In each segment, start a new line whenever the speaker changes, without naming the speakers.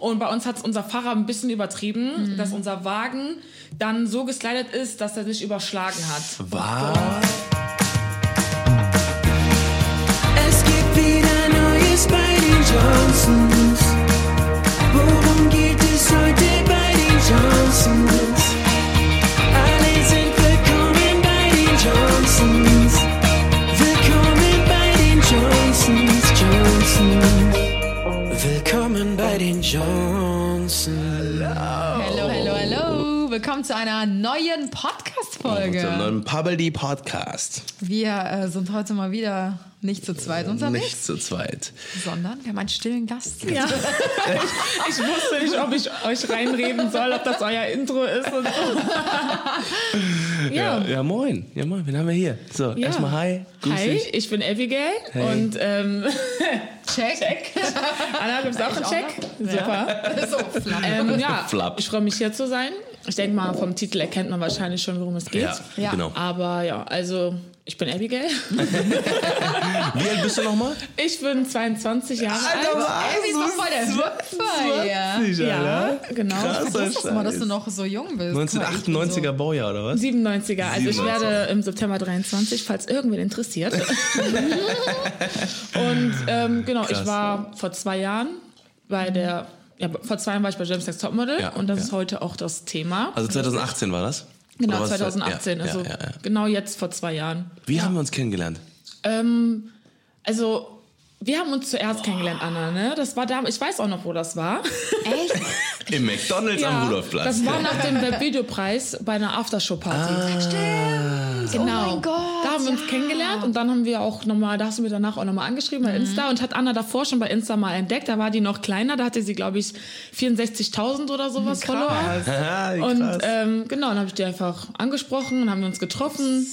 Und bei uns hat unser Fahrer ein bisschen übertrieben, dass unser Wagen dann so geslidet ist, dass er sich überschlagen hat.
Was?
Es gibt wieder Neues bei den Johnsons. Worum geht es heute bei den Johnsons? Willkommen
zu einer neuen
Zum
Podcast-Folge.
neuen Pubbly Podcast.
Wir äh, sind heute mal wieder nicht zu zweit unterwegs,
Nicht zu zweit.
sondern wir haben einen stillen Gast.
Ja. ich, ich wusste nicht, ob ich euch reinreden soll, ob das euer Intro ist und so.
Ja, ja, moin. Ja, moin. Wen haben wir hier? So,
Ja.
erstmal hi. Grüß
Hi,
dich.
ich bin Abigail
Hey.
und ähm,
Check.
Check. Anna, auch einen
Ich auch
Check?
noch?
Super.
so.
Ähm, ja,
Flapp.
ich freue mich hier zu sein. Ich denke mal, vom Titel erkennt man wahrscheinlich schon, worum es geht.
Ja,
Ja.
genau.
Aber ja, also ich bin Abigail.
Wie alt bist du nochmal?
Ich bin 22 Jahre alt.
Ey, wie ist doch voll der Hüpfer hier.
Ja, genau.
Ich wusste mal, dass du noch so jung bist. Guck mal, ich bin
1998er Baujahr, oder was?
97er. Also ich
97er.
werde im September 23, falls irgendwen interessiert. Und ähm, genau,
Krass.
ich war vor zwei Jahren bei der, ja, vor zwei Jahren war ich bei James Next Topmodel
Ja,
und das
ja.
ist heute auch das Thema.
Also 2018 war das?
genau,
Oder was?
2018,
Ja,
also genau jetzt vor zwei Jahren.
Wie haben wir uns kennengelernt?
Ähm, also wir haben uns zuerst kennengelernt, Anna, ne? Das war da, ich weiß auch noch, wo das war.
Echt?
Im McDonalds am Rudolfplatz.
das war nach dem Webvideopreis bei einer Aftershow-Party.
Stimmt.
Genau.
Oh mein Gott.
Da haben wir uns
ja.
kennengelernt und dann haben wir auch nochmal, da hast du mir danach auch nochmal angeschrieben bei Insta und hat Anna davor schon bei Insta mal entdeckt. Da war die noch kleiner, da hatte sie, glaube ich, 64.000 oder sowas Follower.
Ah, wie
Und
krass.
ähm, genau, dann habe ich die einfach angesprochen und haben wir uns getroffen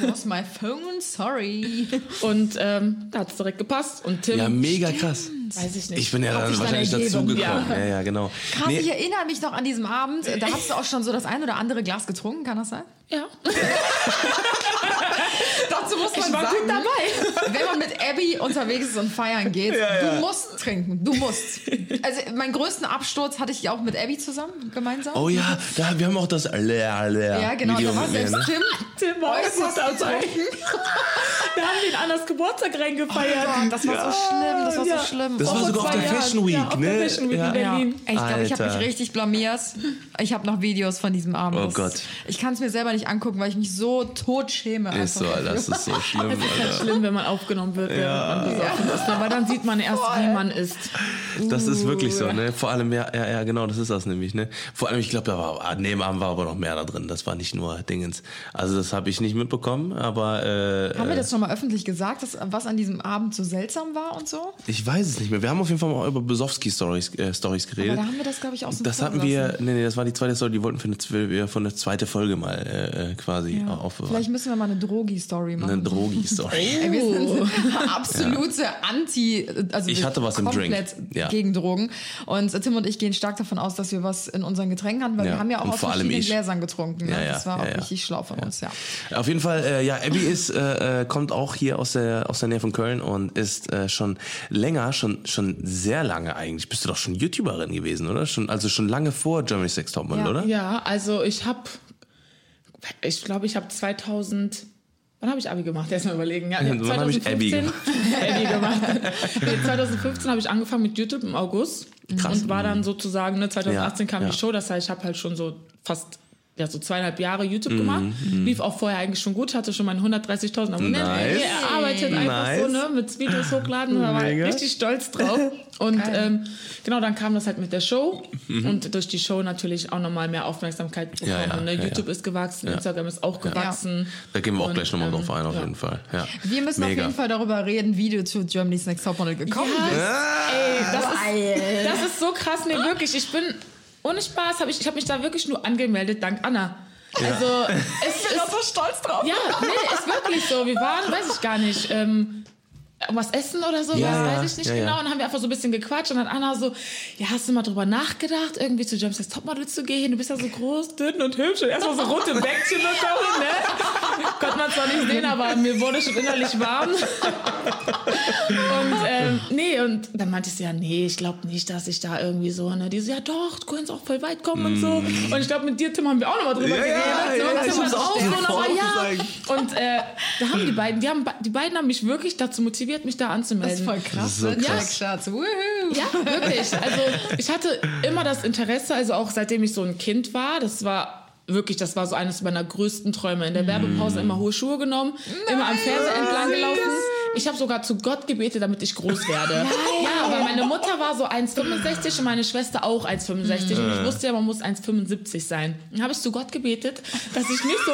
Lost my phone, sorry.
und ähm, da hat es direkt gepasst. Und Tim,
ja, mega krass.
Weiß ich nicht.
Ich bin ja
Hat
dann wahrscheinlich dazugekommen.
ja.
Ja. ja, genau.
Krass,
Nee,
ich erinnere mich noch an diesem Abend. Da hast du auch schon so das ein oder andere Glas getrunken, kann das sein?
ja.
Dazu muss
Ich war gut dabei.
Wenn man mit Abby unterwegs ist und feiern geht, du musst trinken. Du musst. Also meinen größten Absturz hatte ich ja auch mit Abby zusammen, gemeinsam.
oh ja, da, wir haben auch das Leer, Leer
ja, genau.
Video
Da war selbst
ne?
Tim.
Tim war auch. Da haben wir in Annas Geburtstag reingefeiert.
Oh Gott, das war so schlimm, das war
Ja.
so schlimm.
Das
Oh,
war
vor
sogar auf der. Fashion Week,
ja, auf
ne?
Der Fashion Week
Ja.
in
Ja.
Berlin.
Ich glaube, ich habe mich richtig blamiert. Ich habe noch Videos von diesem Abend.
Oh
Das-
Gott.
Ich kann es mir selber nicht angucken, weil ich mich so tot schäme.
Ist so, Alter, das ist so schlimm,
Es ist halt schlimm, wenn man aufgenommen wird, während man besoffen ist. Aber dann sieht man erst, wie man ist.
Das ist wirklich so,
Uh.
ne? Vor allem, ja, ja, ja, genau, das ist das nämlich, ne? Vor allem, ich glaube, da war, neben Abend war aber noch mehr da drin. Das war nicht nur Dingens. Also, das habe ich nicht mitbekommen, aber, äh,
Haben wir das schon mal öffentlich gesagt, dass, was an diesem Abend so seltsam war und so?
ich weiß es nicht mehr. Wir haben auf jeden Fall mal über Besowski-Stories äh, Stories geredet.
Aber da haben wir das, glaube ich, aus dem
Das hatten wir, nee, nee, das war die zweite Story, die wollten für eine, zwe- wir von der zweite Folge mal äh, äh, quasi
Ja.
aufbewahren.
Vielleicht müssen wir mal eine Drogi-Story machen.
Eine Drogi-Story.
Ey, wir sind absolute Anti, also
Ich hatte was im
komplett
Drink. Ja.
gegen Drogen. Und Tim und ich gehen stark davon aus, dass wir was in unseren Getränken hatten, weil
Ja,
wir haben ja auch
und
aus
vor allem
verschiedenen
ich.
Gläsern getrunken. Ne?
Ja, ja,
das war
ja,
auch
ja.
richtig schlau von uns, ja.
Auf jeden Fall, äh, ja, Abby ist, äh, äh, kommt auch hier aus der, aus der Nähe von Köln und ist äh, schon länger, schon, schon sehr lange eigentlich. Bist du doch schon YouTuberin gewesen, oder? Schon, also schon lange vor Germany's Next Topmodel,
Ja.
oder?
Ja, also ich habe, ich glaube, ich habe 2000, wann habe ich Abi gemacht? Erst mal überlegen. Ja,
Wann hab ich Abby
2015 Abby gemacht. Nee, 2015 habe ich angefangen mit YouTube im August
Krass.
und war dann sozusagen, ne, 2018
Ja,
kam
ja.
die Show, das heißt, ich habe halt schon so fast ja, so zweieinhalb Jahre YouTube gemacht. Lief auch vorher eigentlich schon gut, hatte schon meine 130.000 Abonnenten.
Nice.
Mir erarbeitet einfach
Nice.
so, ne, mit Videos hochladen. Da war ich
Mega.
richtig stolz drauf. Und ähm, genau, dann kam das halt mit der Show
Mhm.
und durch die Show natürlich auch nochmal mehr Aufmerksamkeit bekommen.
Ja, ja,
ne?
ja,
YouTube
ja.
ist gewachsen, Instagram ist auch gewachsen.
Da gehen wir auch
Und,
gleich nochmal
ähm,
drauf ein, auf
ja.
jeden Fall. Ja.
Wir müssen auf
Mega.
jeden Fall darüber reden, wie du zu Germany's Next Topmodel gekommen bist.
Ey, das ist, das ist so krass. Nee, wirklich, ich bin, ohne Spaß, hab ich, ich habe mich da wirklich nur angemeldet, dank Anna. Also, es
Ich bin auch so stolz drauf.
Ja, nee, ist wirklich so. Wir waren, weiß ich gar nicht, ähm, was essen oder so,
Ja,
das
ja,
weiß ich nicht
ja, ja.
genau. Und dann haben wir einfach so ein bisschen gequatscht und dann Anna so, ja, hast du mal drüber nachgedacht, irgendwie zu James Next Topmodel zu gehen? Du bist ja so groß, dünn und hübsch und erstmal so rote Bäckchen bekommen, ne? Konnte man zwar nicht sehen, aber mir wurde schon innerlich warm. Und ähm, nee, und dann meinte ich so, ja, nee, ich glaube nicht, dass ich da irgendwie so, ne? Die so, ja doch, du kannst auch voll weit kommen und so. Und ich glaube, mit dir, Tim, haben wir auch nochmal drüber
Mm. Ja, ja,
geredet.
ja,
und Tim
muss
hat
auch
so, und aber ja. Und äh, da haben die beiden, die, haben, die beiden haben mich wirklich dazu motiviert, mich da anzumelden.
Das ist voll krass.
so
ne?
krass.
Jack Schatz.
Ja, wirklich. Also ich hatte immer das Interesse, also auch seitdem ich so ein Kind war, das war wirklich, das war so eines meiner größten Träume. In der Werbepause immer hohe Schuhe genommen, immer am Fernseher entlang gelaufen. Ich habe sogar zu Gott gebetet, damit ich groß werde. Ja, aber meine Mutter war so 1,65 und meine Schwester auch 1,65 und ich wusste ja, man muss 1,75 sein. Dann habe ich zu Gott gebetet, dass ich nicht so,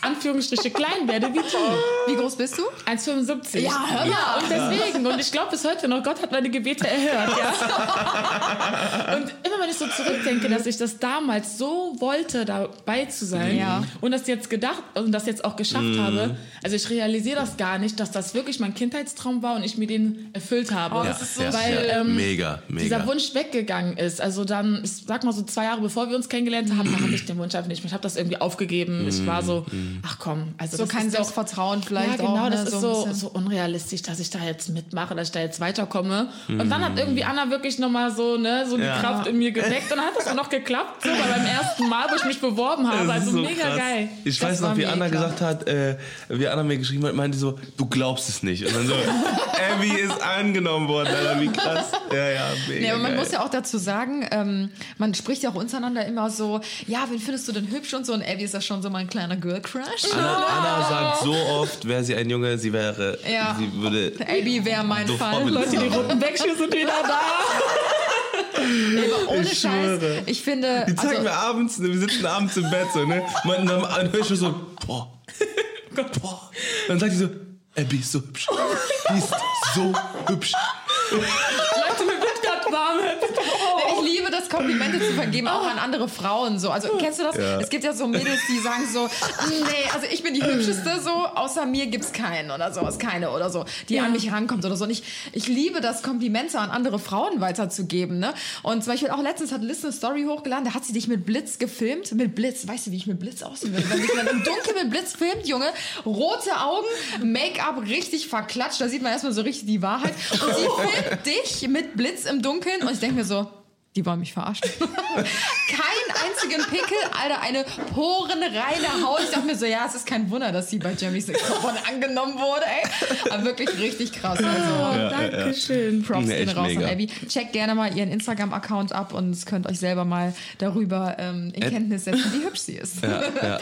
Anführungsstriche, klein werde wie du.
Wie groß bist du?
1,75.
Ja, hör mal.
Ja, und deswegen. Und ich glaube bis heute noch, Gott hat meine Gebete erhört. Ja. Und immer wenn ich so zurückdenke, dass ich das damals so wollte, dabei zu sein
Ja.
und das jetzt gedacht und das jetzt auch geschafft habe, also ich realisiere das gar nicht, dass das wirklich mein Kindheitstraum war und ich mir den erfüllt habe.
Oh, das ist so
Weil
ja.
ähm,
mega, mega.
dieser Wunsch weggegangen ist. Also dann, ich sag mal so zwei Jahre bevor wir uns kennengelernt haben, hatte ich den Wunsch einfach nicht mehr. Ich habe das irgendwie aufgegeben. Ich war so, ach komm, also
So
das
kein Selbstvertrauen vielleicht
ja, genau,
auch. ne?
das ist so, so unrealistisch, dass ich da jetzt mitmache, dass ich da jetzt weiterkomme. Und dann hat irgendwie Anna wirklich nochmal so, ne, so die
Ja.
Kraft in mir geweckt. Und dann hat das auch noch geklappt, so bei beim ersten Mal, wo ich mich beworben habe. Also
so
mega
krass.
geil.
Ich
Das
weiß noch, wie. Anna gesagt hat, äh, wie Anna mir geschrieben hat, meinte so, du glaubst es nicht. Und dann so, Abby ist angenommen worden, Alter, wie krass. Ja, ja, mega
Nee, aber man
geil.
muss ja auch dazu sagen, ähm, man spricht ja auch untereinander immer so, ja, wen findest du denn hübsch und so. Und Abby ist ja schon so mein kleiner Girl Crush.
Anna, Anna sagt so oft, wäre sie ein Junge, sie wäre,
Ja.
sie würde
Abby wäre mein Fall.
Leute, die roten Bäckchen sind wieder da.
Nee, aber ohne
Ich
Scheiß.
schwöre.
Ich finde,
Die zeigen
also,
mir abends, ne, wir sitzen abends im Bett so, ne? Man, dann, dann höre ich schon so, boah, boah. Dann sagt die so, Abby ist so hübsch. Die ist so hübsch.
Komplimente zu vergeben, auch an andere Frauen. So. Also kennst du das?
Ja.
Es gibt ja so Mädels, die sagen so, nee, also ich bin die hübscheste, so, außer mir gibt's keinen oder sowas, keine oder so, die
Ja.
an mich rankommt oder so. Und ich, ich liebe das, Komplimente an andere Frauen weiterzugeben. Ne? Und zum Beispiel auch letztens hat Liz eine Story hochgeladen, da hat sie dich mit Blitz gefilmt. Mit Blitz, weißt du, wie ich mit Blitz aussehen würde? Wenn mich jemand im Dunkeln mit Blitz filmt, Junge, rote Augen, Make-up richtig verklatscht, da sieht man erstmal so richtig die Wahrheit. Und sie filmt dich mit Blitz im Dunkeln und ich denke mir so, die wollen mich verarschen. Kein einzigen Pickel, Alter, eine porenreine Haut. Ich dachte mir so, ja, es ist kein Wunder, dass sie bei Jeremy Six angenommen wurde, ey. Aber wirklich richtig krass. Also,
Dankeschön.
Props
Nee,
gehen raus an
mega.
Abby. Checkt gerne mal ihren Instagram-Account ab und könnt euch selber mal darüber ähm, in Kenntnis setzen, wie hübsch sie ist.
Ja, ja.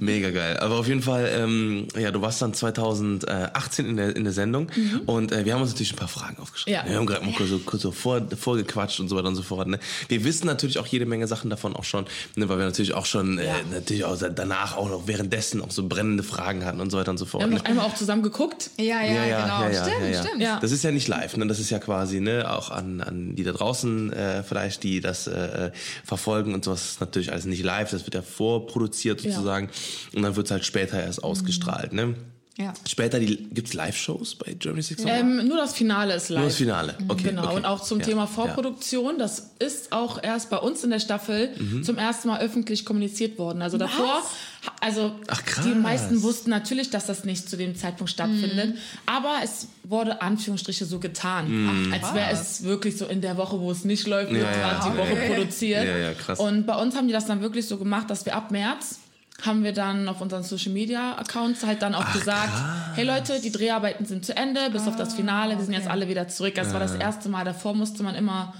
Mega geil. Aber auf jeden Fall, ähm, ja, du warst dann 2018 in der, in der Sendung und äh, wir haben uns natürlich ein paar Fragen aufgeschrieben.
Ja.
Wir haben gerade mal kurz so, kurz so vor, vorgequatscht und so weiter und so fort. Ne? Wir wissen natürlich auch jede Menge Sachen davon auch schon, ne, weil wir natürlich auch schon, äh, natürlich auch danach auch noch währenddessen auch so brennende Fragen hatten und so weiter und so fort.
Wir haben
ne?
noch einmal auch zusammen geguckt.
Ja, ja,
Ja, ja,
genau.
ja, ja,
stimmt,
ja, ja.
stimmt.
Ja.
Das ist ja nicht live, ne? Das ist ja quasi, ne, auch an, an die da draußen äh, vielleicht, die das äh, verfolgen und sowas ist natürlich alles nicht live, das wird ja vorproduziert
Ja.
sozusagen und dann wird's halt später erst ausgestrahlt, ne?
Ja.
Später die, gibt's Live-Shows bei Germany Six?
Ähm, nur das Finale ist live.
Nur das Finale, okay.
Genau,
okay.
und auch zum
Ja,
Thema. Vorproduktion, das ist auch erst bei uns in der Staffel zum ersten Mal öffentlich kommuniziert worden. Also davor, also
Ach, krass.
die meisten wussten natürlich, dass das nicht zu dem Zeitpunkt stattfindet,
Mhm.
aber es wurde Anführungsstriche so getan, als wäre es wirklich so in der Woche, wo es nicht läuft, wird
Ja, ja,
gerade die Woche produziert.
Ja, ja, krass.
Und bei uns haben die das dann wirklich so gemacht, dass wir ab März haben wir dann auf unseren Social Media Accounts halt dann auch gesagt, hey Leute, die Dreharbeiten sind zu Ende, bis auf das Finale, wir sind jetzt alle wieder zurück. Das war das erste Mal. Davor musste man immer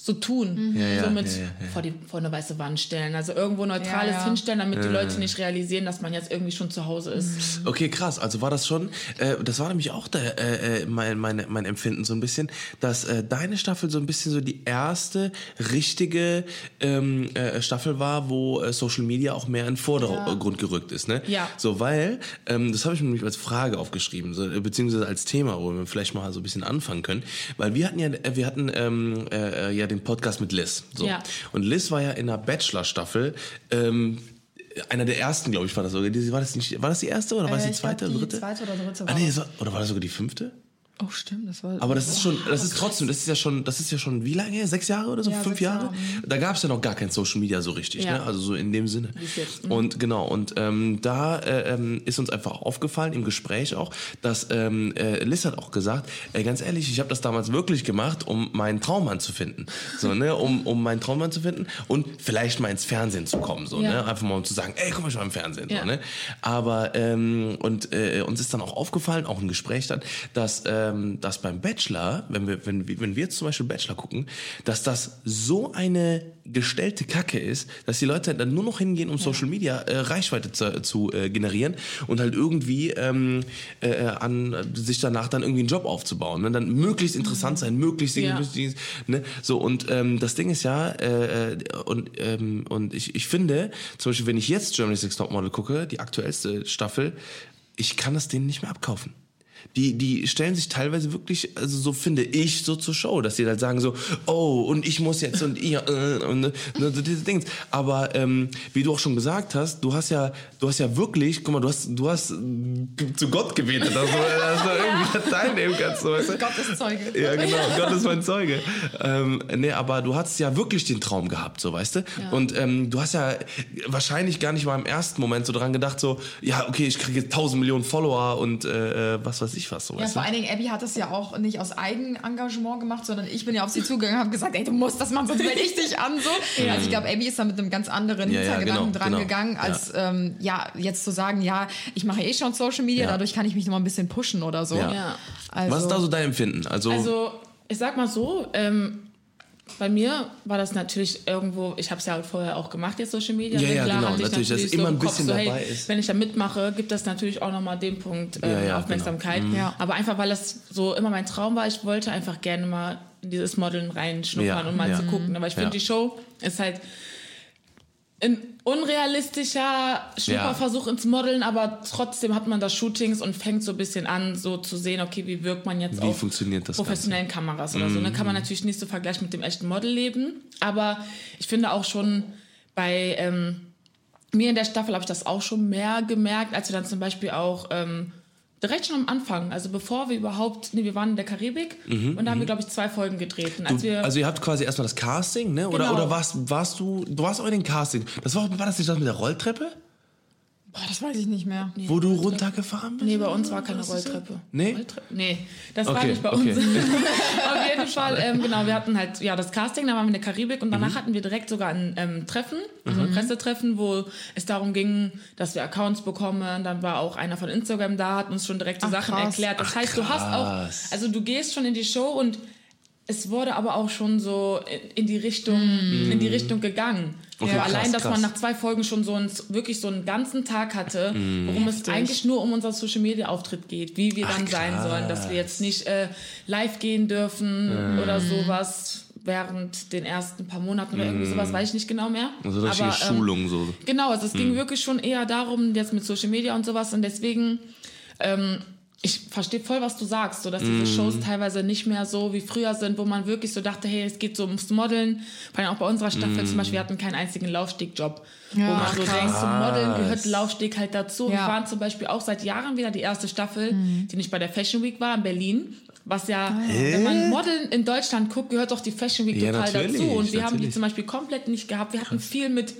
so tun,
Ja, ja,
so mit
ja, ja, ja.
Vor, die, vor eine weiße Wand stellen, also irgendwo Neutrales
Ja, ja.
hinstellen, damit die Leute nicht realisieren, dass man jetzt irgendwie schon zu Hause ist.
Okay, krass. Also war das schon, äh, das war nämlich auch der, äh, äh, mein, mein, mein Empfinden so ein bisschen, dass äh, deine Staffel so ein bisschen so die erste richtige ähm, äh, Staffel war, wo äh, Social Media auch mehr in den Vordergrund gerückt ist. Ne?
Ja.
So, weil, ähm, das habe ich mir nämlich als Frage aufgeschrieben, so, beziehungsweise als Thema, wo wir vielleicht mal so ein bisschen anfangen können. Weil wir hatten ja, äh, wir hatten ähm, äh, äh, ja den Podcast mit Liz. So.
Ja.
Und Liz war ja in der Bachelor-Staffel ähm, einer der ersten, glaube ich, war das sogar. Die- War das, nicht, war das die erste oder war das
Äh,
die
ich glaub,
zweite oder
die
dritte?
zweite oder dritte
Ah,
war
nee,
das.
es war, oder war das sogar die fünfte?
Oh, stimmt, das war.
Aber das ist schon, das ist trotzdem, das ist ja schon, das ist ja schon wie lange? Sechs Jahre oder so?
Ja,
Fünf Jahre?
Jahre,
Da gab es ja noch gar kein Social Media so richtig,
Ja.
ne? Also so in dem Sinne.
Mhm.
Und genau, und ähm, da äh, ähm, ist uns einfach aufgefallen, im Gespräch auch, dass ähm, äh, Liz hat auch gesagt, ey, ganz ehrlich, ich habe das damals wirklich gemacht, um meinen Traummann zu finden. So, ne? Um, um meinen Traummann zu finden und vielleicht mal ins Fernsehen zu kommen. So,
Ja.
ne? Einfach mal um zu sagen, ey, guck mal, ich war im Fernsehen. So, ne? Aber ähm, und äh, uns ist dann auch aufgefallen, auch im Gespräch dann, dass, ähm, dass beim Bachelor, wenn wir, wenn, wenn wir jetzt zum Beispiel Bachelor gucken, dass das so eine gestellte Kacke ist, dass die Leute dann nur noch hingehen, um Social Media äh, Reichweite zu, zu äh, generieren und halt irgendwie ähm, äh, an sich danach dann irgendwie einen Job aufzubauen. Ne? Dann möglichst interessant sein, möglichst
Ja.
möglichst- ne? So und ähm, das Ding ist ja äh, äh, und ähm, und ich, ich finde zum Beispiel, wenn ich jetzt Germany's Next Topmodel gucke, die aktuellste Staffel, ich kann das denen nicht mehr abkaufen. Die, die stellen sich teilweise wirklich, also so finde ich, so zur Show, dass sie halt sagen so, oh, und ich muss jetzt und ihr, äh, und ne, so diese Dings. Aber ähm, wie du auch schon gesagt hast, du hast ja, du hast ja wirklich, guck mal, du hast, du hast äh, zu Gott gebetet, dass du, dass du irgendwie teilnehmen kannst, so, weißt du?
Gott ist Zeuge.
Ja, genau, Gott ist mein Zeuge. Ähm, nee, aber du hattest ja wirklich den Traum gehabt, so, weißt du? Und ähm, du hast ja wahrscheinlich gar nicht mal im ersten Moment so dran gedacht, so, ja, okay, ich kriege jetzt tausend Millionen Follower und äh, äh, was weiß ich was, so,
Ja, vor allen Dingen, Abby hat das ja auch nicht aus Eigenengagement gemacht, sondern ich bin ja auf sie zugegangen und habe gesagt, ey, du musst das machen, sonst melde ich dich an. So. Also ich glaube, Abby ist da mit einem ganz anderen
Ja, ja,
Hintergedanken
genau,
dran
genau.
gegangen, als ähm, ja, jetzt zu sagen, ja, ich mache eh schon Social Media,
Ja.
dadurch kann ich mich noch mal ein bisschen pushen oder so.
Ja.
Ja.
Also,
Was ist da so dein Empfinden? Also,
Also, ich sag mal so, ähm, bei mir war das natürlich irgendwo, ich habe es ja halt vorher auch gemacht, jetzt Social Media.
Ja,
ne?
ja,
Klar
genau,
hatte ich
natürlich, dass
so
immer
im
ein
Kopf
bisschen
so, hey,
dabei ist.
Wenn ich da mitmache, gibt das natürlich auch nochmal den Punkt ähm,
Ja, ja,
Aufmerksamkeit.
genau.
Ja.
Aber einfach, weil das so immer mein Traum war, ich wollte einfach gerne mal in dieses Modeln reinschnuppern
Ja,
und mal
ja.
zu gucken. Aber ich finde,
Ja.
die Show ist halt ein unrealistischer Schnupperversuch ins Modeln, aber trotzdem hat man da Shootings und fängt so ein bisschen an, so zu sehen, okay, wie wirkt man jetzt
Wie
auf professionellen Kameras oder so. Ne? Kann man natürlich nicht so vergleichen mit dem echten Modelleben, aber ich finde auch schon bei ähm, mir in der Staffel habe ich das auch schon mehr gemerkt, als wir dann zum Beispiel auch ähm, direkt schon am Anfang, also bevor wir überhaupt, nee, wir waren in der Karibik und da haben wir, glaube ich, zwei Folgen gedreht. Als
Mhm, du,
wir,
also ihr habt quasi erstmal das Casting, ne? Oder,
Genau.
oder warst, warst du, du warst auch in den Casting. Das war, war das nicht das mit der Rolltreppe?
Boah, das weiß ich nicht mehr.
Wo du runtergefahren bist?
Nee, bei uns war keine Rolltreppe.
Nee?
Rolltreppe? Nee, das war
Okay,
nicht bei
okay.
uns. Auf jeden Fall, ähm, genau, wir hatten halt ja das Casting, da waren wir in der Karibik und
Mhm.
danach hatten wir direkt sogar ein ähm, Treffen, also ein Pressetreffen, wo es darum ging, dass wir Accounts bekommen. Dann war auch einer von Instagram da, hat uns schon direkt die
Ach,
Sachen
krass.
erklärt. Das
Ach,
heißt, du hast auch, also du gehst schon in die Show und es wurde aber auch schon so in- die Richtung, in die Richtung gegangen.
Okay,
ja,
krass,
allein, dass
krass.
man nach zwei Folgen schon so einen, wirklich so einen ganzen Tag hatte,
Mhm.
worum es
Heftig.
eigentlich nur um unseren Social Media Auftritt geht, wie wir dann
Ach,
sein
krass.
sollen, dass wir jetzt nicht äh, live gehen dürfen oder sowas während den ersten paar Monaten oder irgendwie sowas, weiß ich nicht genau mehr.
Also richtige
Aber, ähm,
Schulung so.
Genau, also es ging wirklich schon eher darum, jetzt mit Social Media und sowas und deswegen, ähm, ich verstehe voll, was du sagst, so dass diese Shows teilweise nicht mehr so wie früher sind, wo man wirklich so dachte, hey, es geht so ums Modeln. Vor allem auch bei unserer Staffel zum Beispiel, wir hatten keinen einzigen Laufstegjob. wo
Ja,
man so
krass.
denkt, zum Modeln gehört Laufsteg halt dazu. Wir
Ja.
waren zum Beispiel auch seit Jahren wieder die erste Staffel, die nicht bei der Fashion Week war, in Berlin. Was ja, wenn man Modeln in Deutschland guckt, gehört doch die Fashion Week
Ja,
total dazu. Und wir haben die zum Beispiel komplett nicht gehabt. Wir hatten viel mit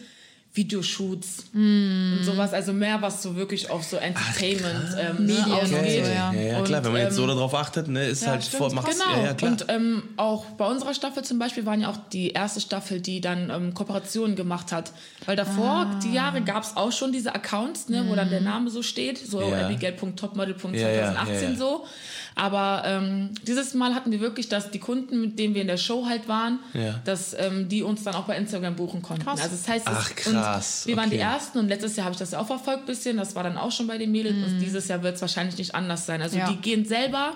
Videoshoots und sowas, also mehr was so wirklich auf so Entertainment ähm, ne,
Medien und
ausgeht.
so,
Ja,
ja.
klar,
Und,
wenn man jetzt so
ähm,
darauf achtet, ne, ist
Ja,
halt
stimmt.
vor, macht's,
genau.
ja, ja, klar.
Und ähm, auch bei unserer Staffel zum Beispiel waren ja auch die erste Staffel, die dann ähm, Kooperationen gemacht hat. Weil davor,
Ah.
die Jahre, gab es auch schon diese Accounts, ne, wo dann der Name so steht, so
Ja.
abigail.topmodel.2018
Ja, ja, ja, ja.
so. Aber ähm, dieses Mal hatten wir wirklich, dass die Kunden, mit denen wir in der Show halt waren,
Ja.
dass ähm, die uns dann auch bei Instagram buchen konnten.
Krass.
Also das heißt,
Ach, krass,
wir waren die
okay.
ersten und letztes Jahr habe ich das ja auch verfolgt bisschen. Das war dann auch schon bei den Mädels. Und dieses Jahr wird es wahrscheinlich nicht anders sein. Also
Ja.
die gehen selber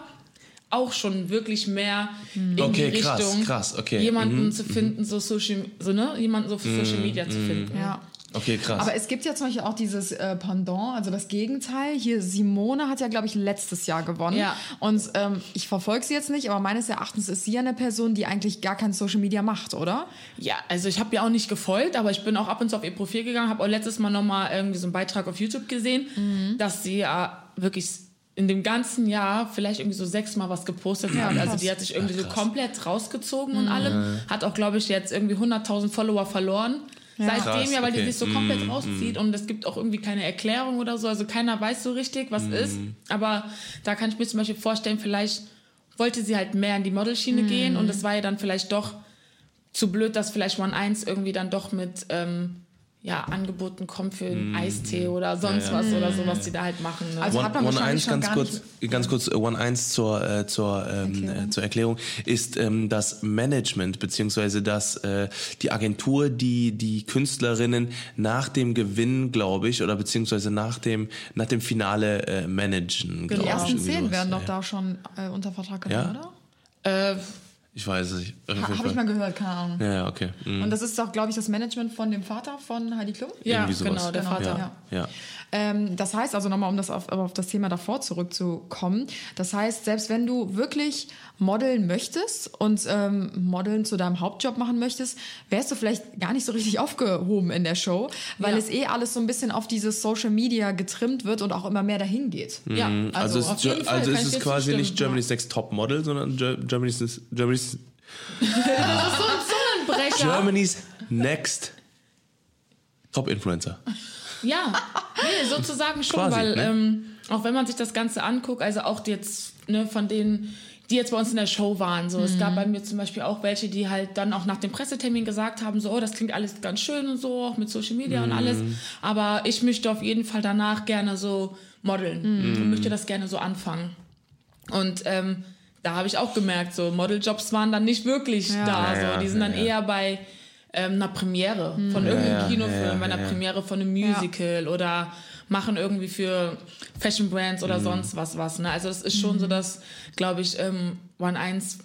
auch schon wirklich mehr in
Okay,
die
krass,
Richtung,
krass, okay.
jemanden
Mhm,
zu finden, so Social, so ne, jemanden so für Social Media zu finden.
Ja.
Okay, krass.
Aber es gibt ja zum Beispiel auch dieses äh, Pendant, also das Gegenteil. Hier, Simone hat ja, glaube ich, letztes Jahr gewonnen.
Ja.
Und ähm, ich verfolge sie jetzt nicht, aber meines Erachtens ist sie ja eine Person, die eigentlich gar kein Social Media macht, oder?
Ja, also ich habe ja auch nicht gefolgt, aber ich bin auch ab und zu auf ihr Profil gegangen, habe auch letztes Mal nochmal irgendwie so einen Beitrag auf YouTube gesehen, dass sie ja wirklich in dem ganzen Jahr vielleicht irgendwie so sechsmal was gepostet hat. Also die hat sich irgendwie so komplett rausgezogen und allem. Hat auch, glaube ich, jetzt irgendwie 100.000 Follower verloren. Seitdem
Krass,
ja, weil die
okay.
sich so komplett rauszieht und es gibt auch irgendwie keine Erklärung oder so. Also keiner weiß so richtig, was ist. Aber da kann ich mir zum Beispiel vorstellen, vielleicht wollte sie halt mehr in die Modelschiene gehen und es war ja dann vielleicht doch zu blöd, dass vielleicht One 1 irgendwie dann doch mit ähm, ja, Angeboten kommt für einen Eistee oder sonst was oder so, was die da halt machen. Ne?
Also
One,
hat man
One
wahrscheinlich
1
schon
ganz
gar
kurz, ganz kurz, äh, One 1 zur, äh, zur, ähm,
Erklärung.
äh, zur Erklärung ist ähm, das Management beziehungsweise das äh, die Agentur, die die Künstlerinnen nach dem Gewinn, glaube ich, oder beziehungsweise nach dem nach dem Finale äh, managen.
Die
glaub ich,
ersten zehn werden doch
ja.
da schon äh, unter Vertrag genommen,
Ja?
oder?
äh,
Ich weiß es nicht.
Ha, Habe ich mal gehört, keine Ahnung.
ja, ja, okay. Mhm.
Und das ist doch, glaube ich, das Management von dem Vater von Heidi Klum.
ja, genau, der
Genau,
Vater.
ja.
Ja.
Ähm, das heißt also nochmal, um das auf, auf das Thema davor zurückzukommen. Das heißt, selbst wenn du wirklich modeln möchtest und ähm, Modeln zu deinem Hauptjob machen möchtest, wärst du vielleicht gar nicht so richtig aufgehoben in der Show, weil
Ja.
es eh alles so ein bisschen auf dieses Social Media getrimmt wird und auch immer mehr dahin geht.
Ja,
Also,
auf
ist, Ge-
Fall
also ist es quasi
zustimmen.
nicht Germany's Next Top Model, sondern Ge- Germany's Germany's. Germany's Next Top Influencer.
Ja, nee, sozusagen schon,
Quasi,
weil
ne?
ähm, auch wenn man sich das Ganze anguckt, also auch jetzt ne, von denen, die jetzt bei uns in der Show waren, so es gab bei mir zum Beispiel auch welche, die halt dann auch nach dem Pressetermin gesagt haben, so oh, das klingt alles ganz schön und so, auch mit Social Media und alles, aber ich möchte auf jeden Fall danach gerne so modeln und möchte das gerne so anfangen. Und ähm, da habe ich auch gemerkt, so Modeljobs waren dann nicht wirklich da,
Ja, ja,
so die sind dann eher bei ähm, einer Premiere von irgendeinem
ja,
Kinofilm,
ja,
bei einer
ja, ja.
Premiere von einem Musical oder machen irgendwie für Fashion Brands
Mhm.
oder sonst was was. Ne? Also es ist schon so, dass, glaube ich, ähm, One 1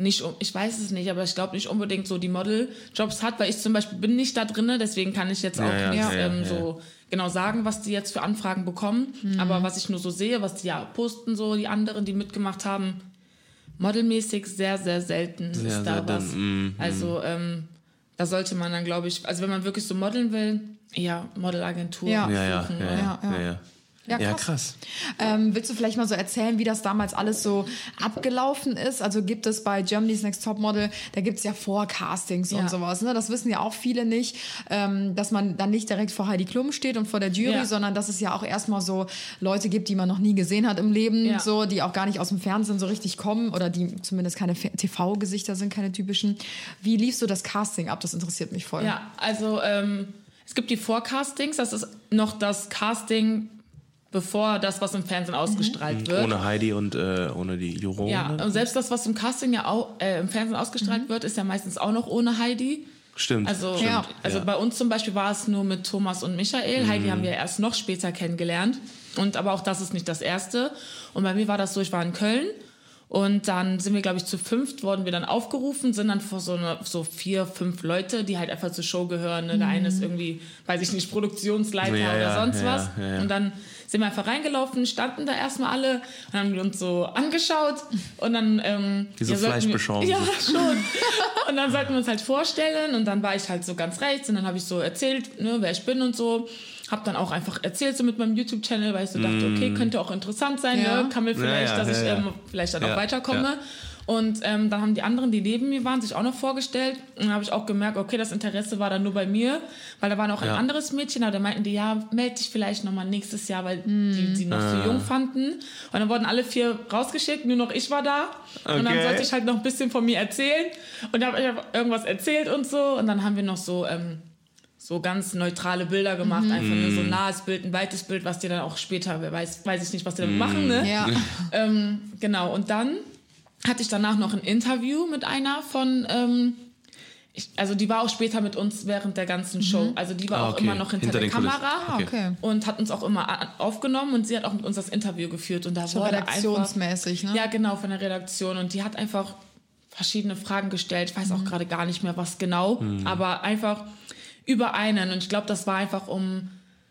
nicht, ich weiß es nicht, aber ich glaube nicht unbedingt so die Modeljobs hat, weil ich zum Beispiel bin nicht da drinne, deswegen kann ich jetzt auch
ja,
nicht
ja, ja,
ähm,
ja.
so genau sagen, was die jetzt für Anfragen bekommen.
Mhm.
Aber was ich nur so sehe, was die ja posten, so die anderen, die mitgemacht haben, modelmäßig sehr, sehr selten
Sehr
ist da was.
mhm,
Also ähm, da sollte man dann, glaube ich, also wenn man wirklich so modeln will, ja, Modelagentur.
Ja.
Ja, ja,
suchen,
ja, ja,
Ja,
ja.
ja.
Ja.
Ja,
Ja,
krass.
krass.
Ähm, willst du vielleicht mal so erzählen, wie das damals alles so abgelaufen ist? Also gibt es bei Germany's Next Topmodel, da gibt es ja Vorcastings
Ja.
und sowas. Ne? Das wissen ja auch viele nicht, ähm, dass man dann nicht direkt vor Heidi Klum steht und vor der Jury,
Ja.
sondern dass es ja auch erstmal so Leute gibt, die man noch nie gesehen hat im Leben,
Ja.
so, die auch gar nicht aus dem Fernsehen so richtig kommen oder die zumindest keine TV-Gesichter sind, keine typischen. Wie liefst du das Casting ab? Das interessiert mich voll.
Ja, also ähm, es gibt die Vorcastings, das ist noch das Casting, bevor das, was im Fernsehen ausgestrahlt wird.
Ohne Heidi und äh, ohne die Jurone.
Ja, und selbst das, was im Casting ja auch äh, im Fernsehen ausgestrahlt wird, ist ja meistens auch noch ohne Heidi.
Stimmt.
Also,
stimmt.
Ja.
also
ja.
bei uns zum Beispiel war es nur mit Thomas und Michael. Heidi haben wir erst noch später kennengelernt. Und aber auch das ist nicht das erste. Und bei mir war das so, ich war in Köln und dann sind wir, glaube ich, zu fünft, wurden wir dann aufgerufen, sind dann vor so, eine, so vier, fünf Leute, die halt einfach zur Show gehören. Ne? Der eine ist irgendwie, weiß ich nicht, Produktionsleiter
Ja,
oder sonst
ja,
was.
ja, ja.
Und dann sind wir einfach reingelaufen, standen da erstmal alle und haben uns so angeschaut und dann ähm,
Wie so
ja,
Fleischbeschauung.
Ja, schon. Und dann sollten wir uns halt vorstellen und dann war ich halt so ganz rechts und dann habe ich so erzählt, ne, wer ich bin und so. Hab dann auch einfach erzählt so mit meinem YouTube-Channel, weil ich so dachte, okay, könnte auch interessant sein,
Ja.
ne? kann mir vielleicht,
Ja, ja,
dass ich ähm, vielleicht dann
Ja,
auch weiterkomme. Und ähm, dann haben die anderen, die neben mir waren, sich auch noch vorgestellt. Und dann habe ich auch gemerkt, okay, das Interesse war dann nur bei mir, weil da war noch ein
Ja.
anderes Mädchen, aber da meinten die, ja, melde dich vielleicht nochmal nächstes Jahr, weil die sie noch
Ah.
so jung fanden. Und dann wurden alle vier rausgeschickt, nur noch ich war da. Und dann
Okay.
sollte ich halt noch ein bisschen von mir erzählen. Und da habe ich irgendwas erzählt und so. Und dann haben wir noch so, ähm, so ganz neutrale Bilder gemacht. Einfach nur so ein nahes Bild, ein weites Bild, was die dann auch später, wer weiß, weiß ich nicht, was die damit machen, ne?
Ja.
Ähm, genau, und dann hatte ich danach noch ein Interview mit einer von, ähm, ich, also die war auch später mit uns während der ganzen Show. Also die war
Ah,
auch
okay.
immer noch hinter,
Hinter
der. Kamera
Ah, okay.
und hat uns auch immer aufgenommen und sie hat auch mit uns das Interview geführt und da
So
wurde einfach
redaktionsmäßig, ne?
ja genau von der Redaktion und die hat einfach verschiedene Fragen gestellt. Ich weiß
Mhm.
auch gerade gar nicht mehr was genau, aber einfach über einen und ich glaube, das war einfach um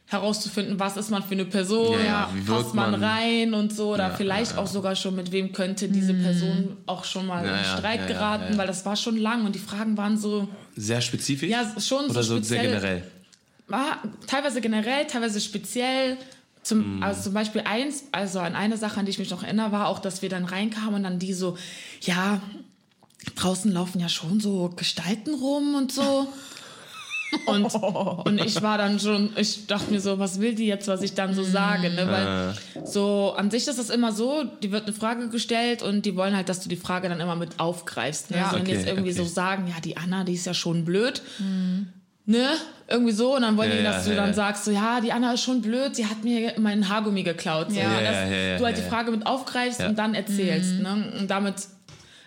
herauszufinden, was ist man für eine Person,
Ja, ja,
passt man,
man?
rein und so oder
Ja,
vielleicht
ja, ja.
auch sogar schon mit wem könnte diese
Mhm.
Person auch schon mal
Ja,
in Streit
ja, ja,
geraten,
ja, ja.
weil das war schon lang und die Fragen waren so
Sehr spezifisch?
Ja, schon so
Oder so sehr
speziell.
generell?
war teilweise generell, teilweise speziell, Zum, also zum Beispiel eins, also an eine Sache, an die ich mich noch erinnere, war auch, dass wir dann reinkamen und dann die so, ja, draußen laufen ja schon so Gestalten rum und so. Und, und ich war dann schon, ich dachte mir so, was will die jetzt, was ich dann so sage, ne? Weil so an sich ist es immer so, die wird eine Frage gestellt und die wollen halt, dass du die Frage dann immer mit aufgreifst. Ne?
Ja.
Ja, Wenn die
Okay,
jetzt irgendwie
okay.
so sagen, ja, die Anna, die ist ja schon blöd. Ne? Irgendwie so. Und dann wollen
Ja,
die,
ja,
dass du
ja,
dann
ja.
sagst, so, ja, die Anna ist schon blöd, sie hat mir meinen Haargummi geklaut. So,
Ja.
Und
Ja,
dass
ja, ja, ja,
du halt
ja,
die
ja.
Frage mit aufgreifst
Ja.
und dann erzählst. Ne? Und damit,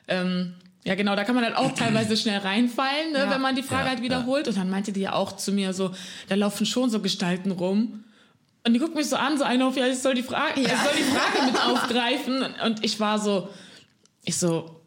ähm, ja genau, da kann man halt auch teilweise schnell reinfallen, ne,
Ja.
wenn man die Frage
Ja,
halt wiederholt. Und dann meinte die ja auch zu mir so, da laufen schon so Gestalten rum. Und die guckt mich so an, so eine auf, ja, ich soll die Frage, ich soll die Frage mit aufgreifen. Und ich war so, ich so,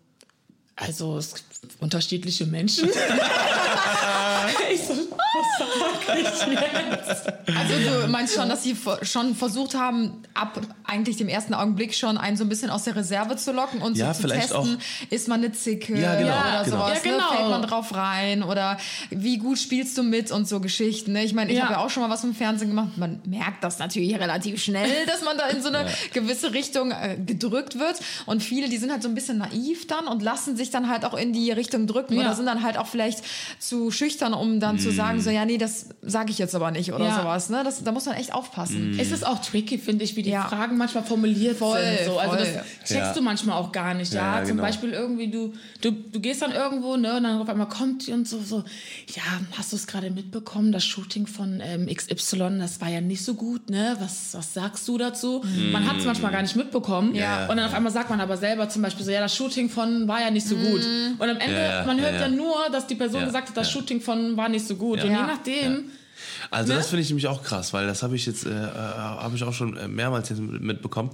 also es gibt unterschiedliche Menschen. ich so, was jetzt?
Also du meinst schon, dass sie schon versucht haben, ab eigentlich dem ersten Augenblick schon einen so ein bisschen aus der Reserve zu locken und
Ja,
so zu testen,
auch-
ist man eine Zicke
Ja, genau,
oder
genau.
sowas,
Ja, genau.
ne? fällt man drauf rein oder wie gut spielst du mit und so Geschichten. Ne? Ich meine, ich
Ja.
habe ja auch schon mal was im Fernsehen gemacht. Man merkt das natürlich relativ schnell, dass man da in so eine gewisse Richtung äh, gedrückt wird und viele, die sind halt so ein bisschen naiv dann und lassen sich dann halt auch in die Richtung drücken
Ja.
oder sind dann halt auch vielleicht zu schüchtern, um dann zu sagen, so ja, nee, das sage ich jetzt aber nicht oder
Ja.
sowas. Ne? Das, da muss man echt aufpassen.
Es ist auch tricky, finde ich, wie die
Ja.
Fragen manchmal formuliert
Voll,
sind. So. Also
voll.
das checkst
Ja.
du manchmal auch gar nicht. Ja,
Ja, ja,
zum
genau.
Beispiel irgendwie, du, du, du gehst dann irgendwo, ne, und dann auf einmal kommt die und so, so, ja, hast du es gerade mitbekommen, das Shooting von ähm, XY, das war ja nicht so gut, ne? Was, was sagst du dazu? Man hat es manchmal gar nicht mitbekommen.
Ja.
Und dann auf einmal sagt man aber selber zum Beispiel so, ja, das Shooting von war ja nicht so gut. Und am Ende,
Ja, ja,
man hört
ja,
ja,
ja.
nur, dass die Person
Ja,
gesagt hat, das
ja.
Shooting von war nicht so gut. Und je nachdem,
Also
Ne?
das finde ich nämlich auch krass, weil das habe ich jetzt, äh, äh, habe ich auch schon äh, mehrmals jetzt mit- mitbekommen,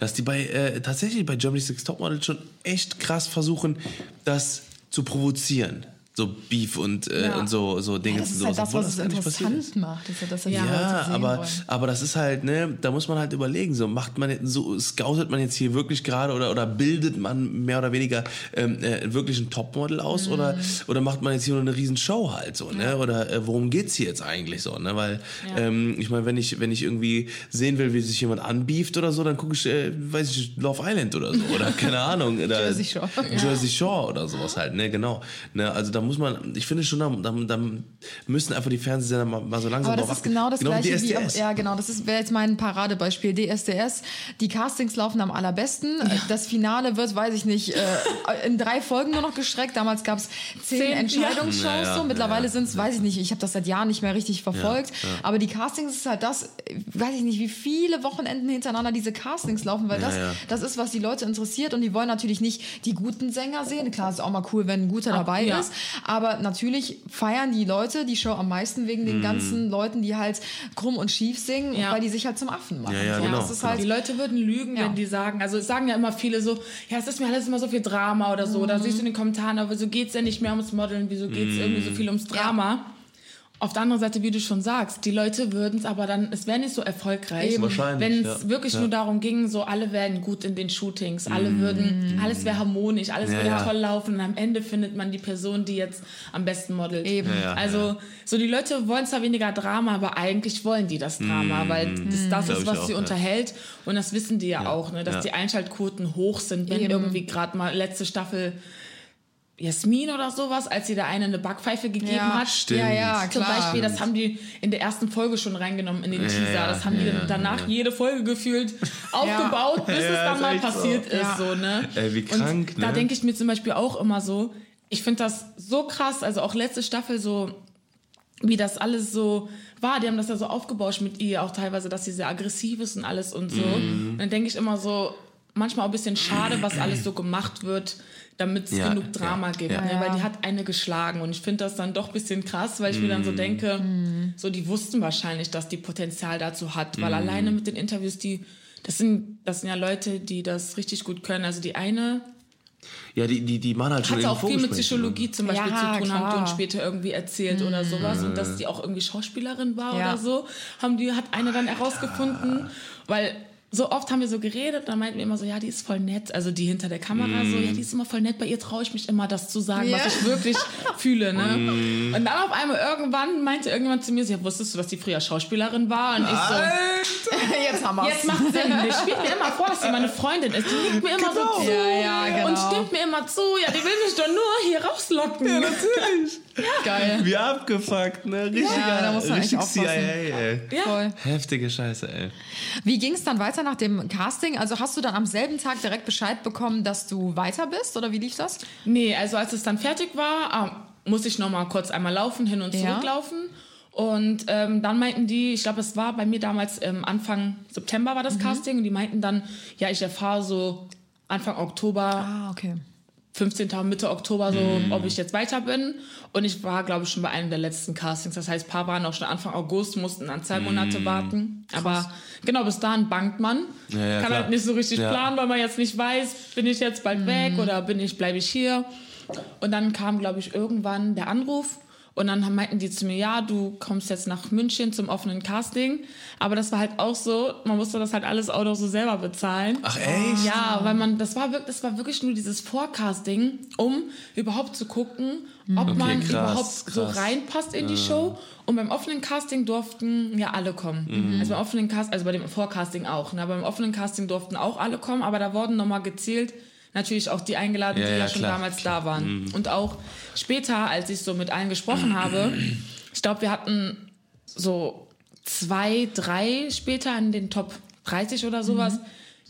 dass die bei äh, tatsächlich bei Germany's Next Topmodel schon echt krass versuchen, das zu provozieren. So Beef und, äh,
Ja.
und so, so Dinge.
Das ist halt das, was es
ist.
interessant macht. Das ist ja das,
Ja,
Ja, aber,
wollen.
aber das ist halt, ne, da muss man halt überlegen, so macht man so, scoutet man jetzt hier wirklich gerade oder, oder bildet man mehr oder weniger ähm, äh, wirklich ein Topmodel aus
Mhm.
oder, oder macht man jetzt hier nur eine riesen Show halt so, ne? Oder äh, worum geht's hier jetzt eigentlich so, ne? Weil,
Ja.
ähm, ich meine, wenn ich, wenn ich irgendwie sehen will, wie sich jemand anbieft oder so, dann gucke ich, äh, weiß ich, Love Island oder so, oder keine Ahnung. Oder
Jersey Shore.
Jersey Shore oder sowas halt, ne, genau. Ne, also da muss man, ich finde schon, da, da, da müssen einfach die Fernsehsender mal, mal so langsam
Aber das ist genau das
wie
gleiche wie, ja genau, das ist wäre jetzt mein Paradebeispiel DSDS. Die Castings laufen am allerbesten. Das Finale wird, weiß ich nicht, äh, in drei Folgen nur noch gestreckt. Damals gab es zehn,
Zehn,
Entscheidungsshows.
ja. Ja,
so.
ja,
Mittlerweile
ja.
sind es, weiß ich nicht, ich habe das seit Jahren nicht mehr richtig verfolgt.
Ja, ja.
Aber die Castings ist halt das, weiß ich nicht, wie viele Wochenenden hintereinander diese Castings laufen, weil das,
ja.
das ist, was die Leute interessiert und die wollen natürlich nicht die guten Sänger sehen. Klar, ist auch mal cool, wenn ein guter dabei
ja.
ist. Aber natürlich feiern die Leute die Show am meisten wegen
Mhm.
den ganzen Leuten, die halt krumm und schief singen,
Ja.
weil die sich halt zum Affen machen.
Ja, ja,
So,
genau,
Das ist
genau.
halt,
Die Leute würden lügen,
Ja.
wenn die sagen, also es sagen ja immer viele so, ja, es ist mir alles immer so viel Drama oder so. Da siehst du in den Kommentaren, aber wieso geht's denn nicht mehr ums Modeln, wieso geht's irgendwie so viel ums Drama? Auf der anderen Seite, wie du schon sagst, die Leute würden es aber dann, es wäre nicht so erfolgreich, wenn es
ja.
wirklich
Ja.
nur darum ging, so alle werden gut in den Shootings, alle würden, alles wäre harmonisch, alles
Ja,
würde
ja.
toll laufen und am Ende findet man die Person, die jetzt am besten modelt.
Eben.
Ja, ja,
also so die Leute wollen zwar weniger Drama, aber eigentlich wollen die das Drama, weil das, das ist, was
auch,
sie
ja.
unterhält und das wissen die ja, auch, ne, dass
ja.
die Einschaltquoten hoch sind, wenn
Eben.
irgendwie gerade mal letzte Staffel Jasmin oder sowas, als sie der eine eine Backpfeife gegeben
ja,
hat.
Stimmt.
ja, ja,
Zum
klar.
Beispiel, das haben die in der ersten Folge schon reingenommen in den Teaser.
ja,
das haben die
ja,
dann danach
ja.
jede Folge gefühlt aufgebaut, bis
Ja,
es dann mal
echt so.
passiert ist.
Ja.
So, ne?
Ey, wie krank,
Und da
ne?
denke ich mir zum Beispiel auch immer so, ich finde das so krass, also auch letzte Staffel so, wie das alles so war. Die haben das ja so aufgebauscht mit ihr, auch teilweise, dass sie sehr aggressiv ist und alles und so.
Mhm.
Und dann denke ich immer so, manchmal auch ein bisschen schade, was alles so gemacht wird, damit es
Ja,
genug Drama
ja,
gibt.
ja.
Ne?
Ja.
Weil die hat eine geschlagen und ich finde das dann doch ein bisschen krass, weil ich mir dann
Mhm.
so denke, so die wussten wahrscheinlich, dass die Potenzial dazu hat,
Mhm.
weil alleine mit den Interviews, die das sind, das sind ja Leute, die das richtig gut können. Also die eine
Ja, die, die, die machen halt schon
hatte auch viel mit. Psychologie zum Beispiel
Ja,
zu tun, haben die uns später irgendwie erzählt oder sowas. Und dass die auch irgendwie Schauspielerin war
Ja.
oder so, haben die, hat eine dann herausgefunden, weil so oft haben wir so geredet, dann meinten wir immer so, ja, die ist voll nett. Also die hinter der Kamera so, ja, die ist immer voll nett. Bei ihr traue ich mich immer, das zu sagen,
Ja.
was ich wirklich fühle. Ne? Und dann auf einmal irgendwann meinte irgendjemand zu mir, so, ja, wusstest du, dass die früher Schauspielerin war? Und ich so,
Jetzt haben wir's.
Jetzt macht Sinn. Die spielt mir immer vor, dass sie meine Freundin ist. Die liegt mir immer so zu
Ja, ja, genau.
und stimmt mir immer zu. Ja, die will mich doch nur hier rauslocken.
Natürlich.
Geil.
Wie abgefuckt, ne? Richtiger,
Ja, da muss man
richtig. CIA, ey.
Ja.
Voll.
Heftige Scheiße, ey.
Wie ging es dann weiter nach dem Casting? Also hast du dann am selben Tag direkt Bescheid bekommen, dass du weiter bist? Oder wie lief das?
Nee, also als es dann fertig war, ähm, musste ich noch mal kurz einmal laufen, hin und
Ja.
zurücklaufen. Und ähm, dann meinten die, ich glaube, es war bei mir damals ähm, Anfang September war das
Mhm.
Casting und die meinten dann, ja, ich erfahre so Anfang Oktober,
Ah, okay.
15. Mitte Oktober so,
Mhm.
ob ich jetzt weiter bin. Und ich war, glaube ich, schon bei einem der letzten Castings. Das heißt, ein paar waren auch schon Anfang August, mussten dann zwei Monate
Mhm.
warten. Aber genau, bis dahin bangt man.
Ja, ja,
Kann
klar.
halt nicht so richtig
Ja.
planen, weil man jetzt nicht weiß, bin ich jetzt bald weg oder bin ich, bleibe ich hier. Und dann kam, glaube ich, irgendwann der Anruf. Und dann meinten die zu mir, ja, du kommst jetzt nach München zum offenen Casting. Aber das war halt auch so, man musste das halt alles auch noch so selber bezahlen.
Ach, echt?
Ja, weil man, das war wirklich, das war wirklich nur dieses Forecasting, um überhaupt zu gucken, ob man
krass,
überhaupt so
krass.
reinpasst in die Show. Und beim offenen Casting durften ja alle kommen.
Mhm.
Also beim offenen Cast, also bei dem Forecasting auch. Ne? Beim offenen Casting durften auch alle kommen, aber da wurden nochmal gezählt, natürlich auch die eingeladen,
Ja,
die ja,
ja,
schon
klar,
damals da waren. Und auch später, als ich so mit allen gesprochen habe, ich glaube, wir hatten so zwei, drei später in den Top 30 oder sowas,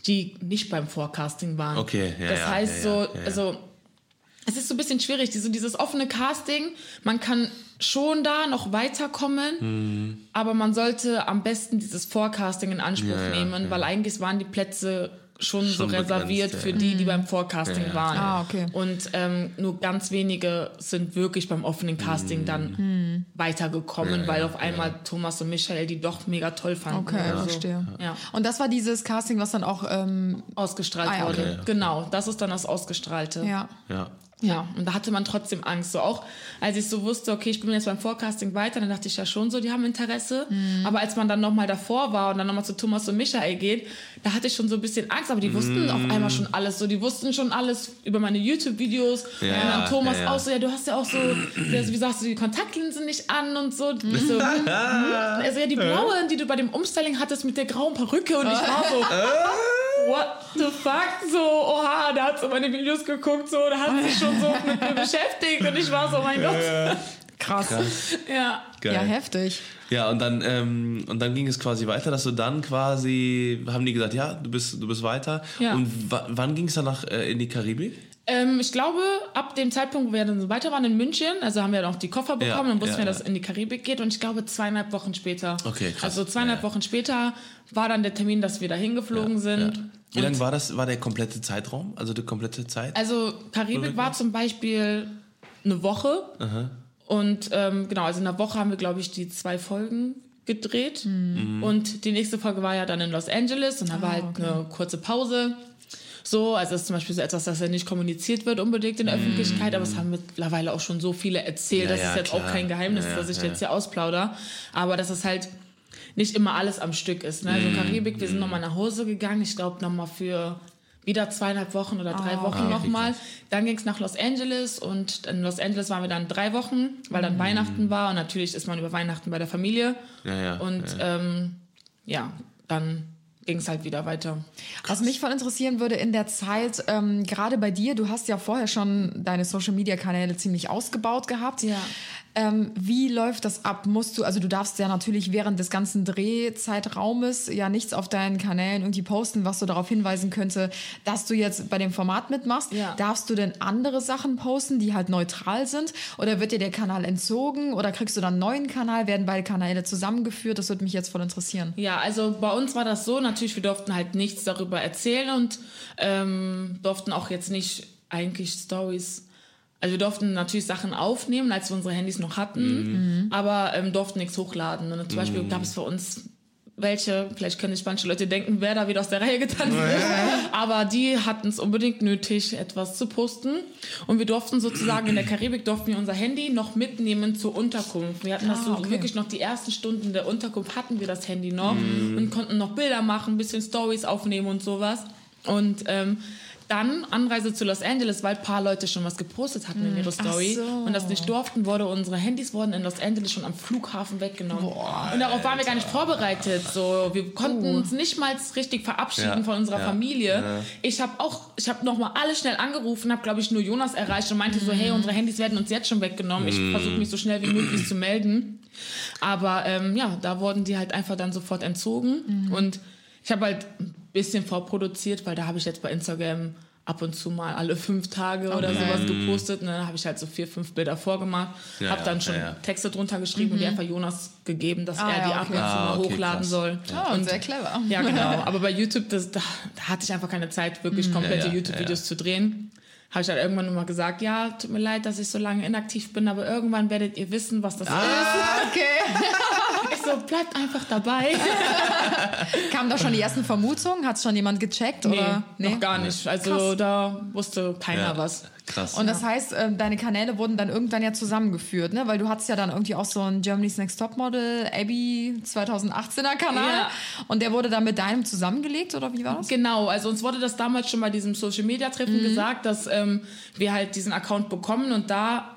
die nicht beim Forecasting waren.
Okay, ja,
Das
ja,
heißt
ja,
so,
ja, ja.
also es ist so ein bisschen schwierig, diese, dieses offene Casting. Man kann schon da noch weiterkommen, aber man sollte am besten dieses Forecasting in Anspruch
Mhm. Ja, ja,
nehmen, weil eigentlich waren die Plätze schon, so
Schon
reserviert
begrenzt,
für
ja.
die, die beim Forecasting
Ja, ja.
waren.
Ah, okay.
Und ähm, nur ganz wenige sind wirklich beim offenen Casting dann weitergekommen,
Mhm. Ja,
weil
ja,
auf einmal Thomas und Michael die doch mega toll fanden.
Okay,
oder so.
verstehe.
Ja.
Und das war dieses Casting, was dann auch, ähm,
Ausgestrahlt
Ah, ja, okay.
wurde. Genau, das ist dann das Ausgestrahlte.
ja.
Ja.
Ja, und da hatte man trotzdem Angst. So auch, als ich so wusste, okay, ich bin jetzt beim Forecasting weiter, dann dachte ich ja schon so, die haben Interesse.
Mhm.
Aber als man dann nochmal davor war und dann nochmal zu Thomas und Michael geht, da hatte ich schon so ein bisschen Angst. Aber die wussten auf
Mhm.
einmal schon alles. So, die wussten schon alles über meine YouTube-Videos.
Ja,
und dann Thomas
ja, ja.
auch so, ja, du hast ja auch so, wie sagst du, die Kontaktlinsen nicht an und so. Ich so hm, hm. also ja, die blaue, die du bei dem Umstyling hattest mit der grauen Perücke. Und ich war so, what the fuck? So, oha, da hat so meine Videos geguckt, so, da hat sich schon so mit mir beschäftigt und ich war so, oh mein Gott.
Krass.
Ja.
Geil.
Ja, heftig.
Ja, und dann, ähm, und dann ging es quasi weiter, dass du dann quasi, haben die gesagt, ja, du bist, du bist weiter.
Ja.
Und wa- wann ging es danach äh, in die Karibik?
Ähm, ich glaube, ab dem Zeitpunkt, wo wir dann so weiter waren in München, also haben wir dann auch die Koffer bekommen,
Ja,
dann wussten
ja,
wir, dass es in die Karibik geht und ich glaube, zweieinhalb Wochen später.
Okay, krass.
Also zweieinhalb. Wochen später war dann der Termin, dass wir da hingeflogen sind.
Ja. Wie lange war das, war der komplette Zeitraum? Also die komplette Zeit?
Also Karibik war zum Beispiel eine Woche. Und ähm, genau, also in einer Woche haben wir, glaube ich, die zwei Folgen gedreht. Und die nächste Folge war ja dann in Los Angeles und da war halt eine kurze Pause. So, also das ist zum Beispiel so etwas, das ja nicht kommuniziert wird unbedingt in der Öffentlichkeit, aber es haben mittlerweile auch schon so viele erzählt,
Ja,
das
ja,
ist jetzt
klar.
auch kein Geheimnis,
Ja,
dass ich
ja.
jetzt hier ausplauder. Aber dass es halt nicht immer alles am Stück ist. Ne? Also
Mhm.
Karibik, wir sind nochmal nach Hause gegangen, ich glaube nochmal für wieder zweieinhalb Wochen oder drei
Ah,
Wochen nochmal. Dann ging es nach Los Angeles und in Los Angeles waren wir dann drei Wochen, weil dann Weihnachten war und natürlich ist man über Weihnachten bei der Familie.
Ja, ja,
Und
ja.
Ähm, ja, dann ging es halt wieder weiter.
Was mich voll interessieren würde in der Zeit, ähm, gerade bei dir, du hast ja vorher schon deine Social Media Kanäle ziemlich ausgebaut gehabt.
Ja.
Ähm, wie läuft das ab? Musst du, also du darfst ja natürlich während des ganzen Drehzeitraumes ja nichts auf deinen Kanälen irgendwie posten, was so darauf hinweisen könnte, dass du jetzt bei dem Format mitmachst.
Ja.
Darfst du denn andere Sachen posten, die halt neutral sind? Oder wird dir der Kanal entzogen? Oder kriegst du dann einen neuen Kanal? Werden beide Kanäle zusammengeführt? Das würde mich jetzt voll interessieren.
Ja, also bei uns war das so, natürlich, wir durften halt nichts darüber erzählen und ähm, durften auch jetzt nicht eigentlich Stories. Also wir durften natürlich Sachen aufnehmen, als wir unsere Handys noch hatten, aber ähm, durften nichts hochladen. Und zum Beispiel gab es für uns welche, vielleicht können sich manche Leute denken, wer da wieder aus der Reihe getanzt ist, aber die hatten es unbedingt nötig, etwas zu posten. Und wir durften sozusagen in der Karibik durften wir unser Handy noch mitnehmen zur Unterkunft. Wir hatten das so
okay.
wirklich noch die ersten Stunden der Unterkunft hatten wir das Handy noch und konnten noch Bilder machen, ein bisschen Stories aufnehmen und sowas. Und ähm, dann Anreise zu Los Angeles, weil ein paar Leute schon was gepostet hatten in ihre Story
so.
und das nicht durften, wurde unsere Handys wurden in Los Angeles schon am Flughafen weggenommen. und darauf waren wir gar nicht vorbereitet. So, wir konnten uns nicht mal richtig verabschieden
Ja,
von unserer
ja,
Familie. Ich habe auch, ich habe noch mal alle schnell angerufen, habe glaube ich nur Jonas erreicht und meinte so, hey, unsere Handys werden uns jetzt schon weggenommen. Ich versuche mich so schnell wie möglich zu melden. Aber ähm, ja, da wurden die halt einfach dann sofort entzogen. Und ich habe halt bisschen vorproduziert, weil da habe ich jetzt bei Instagram ab und zu mal alle fünf Tage oder sowas gepostet. Und dann habe ich halt so vier, fünf Bilder vorgemacht.
Ja,
habe dann schon
ja, ja.
Texte drunter geschrieben und die einfach Jonas gegeben, dass
Ah,
er die
ja,
ab
okay.
und zu
Ah,
mal
okay,
hochladen
krass.
soll.
Oh, sehr clever.
Ja, genau. Aber bei YouTube, das, da, da hatte ich einfach keine Zeit, wirklich komplette
Ja, ja,
YouTube-Videos zu drehen. Habe ich halt irgendwann nur mal gesagt, ja, tut mir leid, dass ich so lange inaktiv bin, aber irgendwann werdet ihr wissen, was das
Okay.
ist. Ich so, bleibt einfach dabei.
Kamen da schon die ersten Vermutungen? Hat es schon jemand gecheckt? Oder?
noch gar nicht. Also
Krass.
da wusste keiner
Ja,
was.
Krass.
Und das heißt, äh, deine Kanäle wurden dann irgendwann ja zusammengeführt, ne? Weil du hattest ja dann irgendwie auch so einen Germany's Next Topmodel Abby 2018er Kanal.
Ja.
Und der wurde dann mit deinem zusammengelegt, oder wie war das?
Genau, also uns wurde das damals schon bei diesem Social Media Treffen gesagt, dass ähm, wir halt diesen Account bekommen und da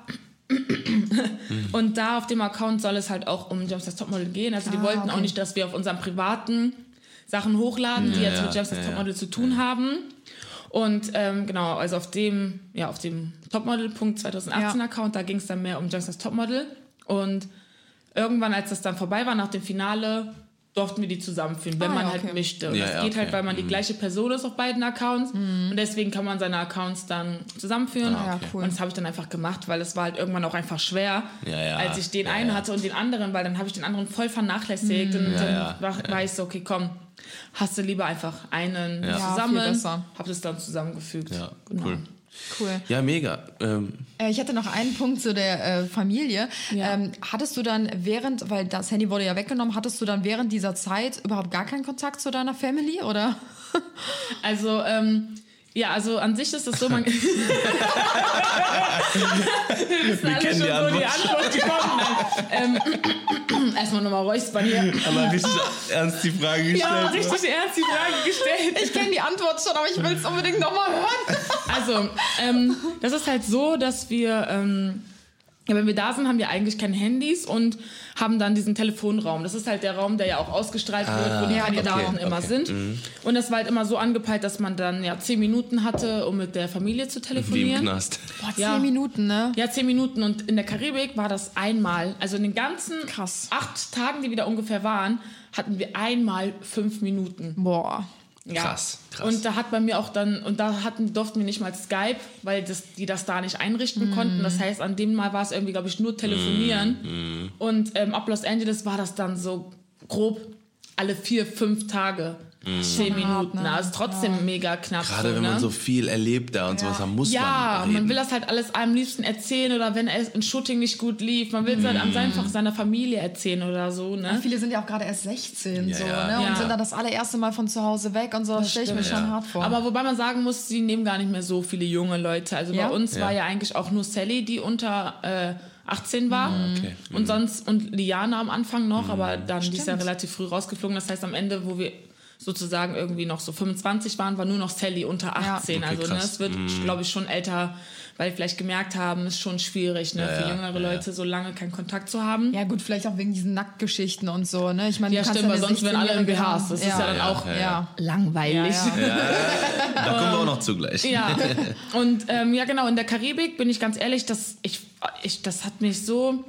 und da auf dem Account soll es halt auch um James das Topmodel gehen. Also die
Ah,
wollten auch
okay.
nicht, dass wir auf unseren privaten Sachen hochladen, die
Ja,
jetzt mit
ja,
James das
ja, ja.
Topmodel zu tun haben. Und ähm, genau, also auf dem, ja, auf dem Topmodel.2018 2018
Ja.
Account, da ging es dann mehr um James das Topmodel. Und irgendwann, als das dann vorbei war, nach dem Finale, durften wir die zusammenführen, wenn
Ah,
man
ja,
halt
okay.
möchte. Und
Ja,
das
ja,
geht
okay.
halt, weil man die
Mhm.
gleiche Person ist auf beiden Accounts. Und deswegen kann man seine Accounts dann zusammenführen.
Ah, ja, cool.
Und das habe ich dann einfach gemacht, weil es war halt irgendwann auch einfach schwer,
Ja, ja.
als ich den
Ja,
einen
ja.
hatte und den anderen, weil dann habe ich den anderen voll vernachlässigt. Und
Ja,
dann
ja.
war, war ich so, okay, komm, hast du lieber einfach einen zusammen. Hab das dann zusammengefügt.
ja,
Genau.
cool.
Cool.
Ja, mega. Ähm,
Äh, ich hätte noch einen Punkt zu der äh, Familie.
Ja.
Ähm, hattest du dann während, weil das Handy wurde ja weggenommen, hattest du dann während dieser Zeit überhaupt gar keinen Kontakt zu deiner Family, oder?
Also, ähm, ja, also an sich ist es so, man. Wir wissen alle
kennen
schon,
die
wo die
Antwort.
Antwort gekommen ist. Ähm, erstmal nochmal räuspern hier.
aber richtig ernst die Frage gestellt.
Ja,
oder?
richtig ernst die Frage gestellt.
Ich kenne die Antwort schon, aber ich will es unbedingt nochmal hören.
Also, ähm, das ist halt so, dass wir, ähm, wenn wir da sind, haben wir eigentlich keine Handys und haben dann diesen Telefonraum. Das ist halt der Raum, der ja auch ausgestrahlt wird, wo die
Ja,
Kandidaten
okay,
immer
okay.
sind. Und das war halt immer so angepeilt, dass man dann ja zehn Minuten hatte, um mit der Familie zu
Wie im
telefonieren.
Knast.
Boah, zehn
Ja.
Minuten, ne?
Ja, zehn Minuten. Und in der Karibik war das einmal. Also in den ganzen
Krass.
acht Tagen, die wir da ungefähr waren, hatten wir einmal fünf Minuten.
Boah.
Ja.
Krass, krass.
Und da hat bei mir auch dann, und da hatten, durften wir nicht mal Skype, weil das, die das da nicht einrichten konnten. Das heißt, an dem Mal war es irgendwie, glaube ich, nur telefonieren. Und ähm, ab Los Angeles war das dann so grob alle vier, fünf Tage. Zehn
Schon hart,
Minuten.
ne?
Also trotzdem mega knapp.
Gerade
so,
wenn man
ne?
so viel erlebt da und sowas, dann muss
Ja,
man
man,
reden.
will das halt alles am liebsten erzählen oder wenn es ein Shooting nicht gut lief, man will es halt
Mm.
einfach seiner Familie erzählen oder so, ne?
Viele sind ja auch gerade erst 16
Ja,
so,
ja.
ne? Und
Ja.
sind dann das allererste Mal von zu Hause weg und so. Das stelle ich mir
stimmt,
schon
ja.
hart vor.
Aber wobei man sagen muss, sie nehmen gar nicht mehr so viele junge Leute. Also
Ja?
bei uns
Ja.
war ja eigentlich auch nur Sally, die unter äh, 18 war.
okay.
Und sonst, und Liana am Anfang noch, aber dann die ist ja
Stimmt.
relativ früh rausgeflogen. Das heißt, am Ende, wo wir sozusagen irgendwie noch so 25 waren, war nur noch Sally unter 18.
Okay,
also ne, es wird, glaube ich, schon älter, weil vielleicht gemerkt haben, ist schon schwierig, ne,
Ja,
für
ja,
jüngere
ja, ja.
Leute so lange keinen Kontakt zu haben.
ja, gut, vielleicht auch wegen diesen Nacktgeschichten und so, ne? Ich meine,
Ja, stimmt, weil sonst wären alle im
16-Jährige
BHs. Das ist ja dann
Ja,
auch
ja,
Ja.
ja.
langweilig.
Ja,
Da kommen wir auch noch zu gleich.
Ja, und ähm, ja genau, in der Karibik bin ich ganz ehrlich, das, ich, ich, das hat mich so...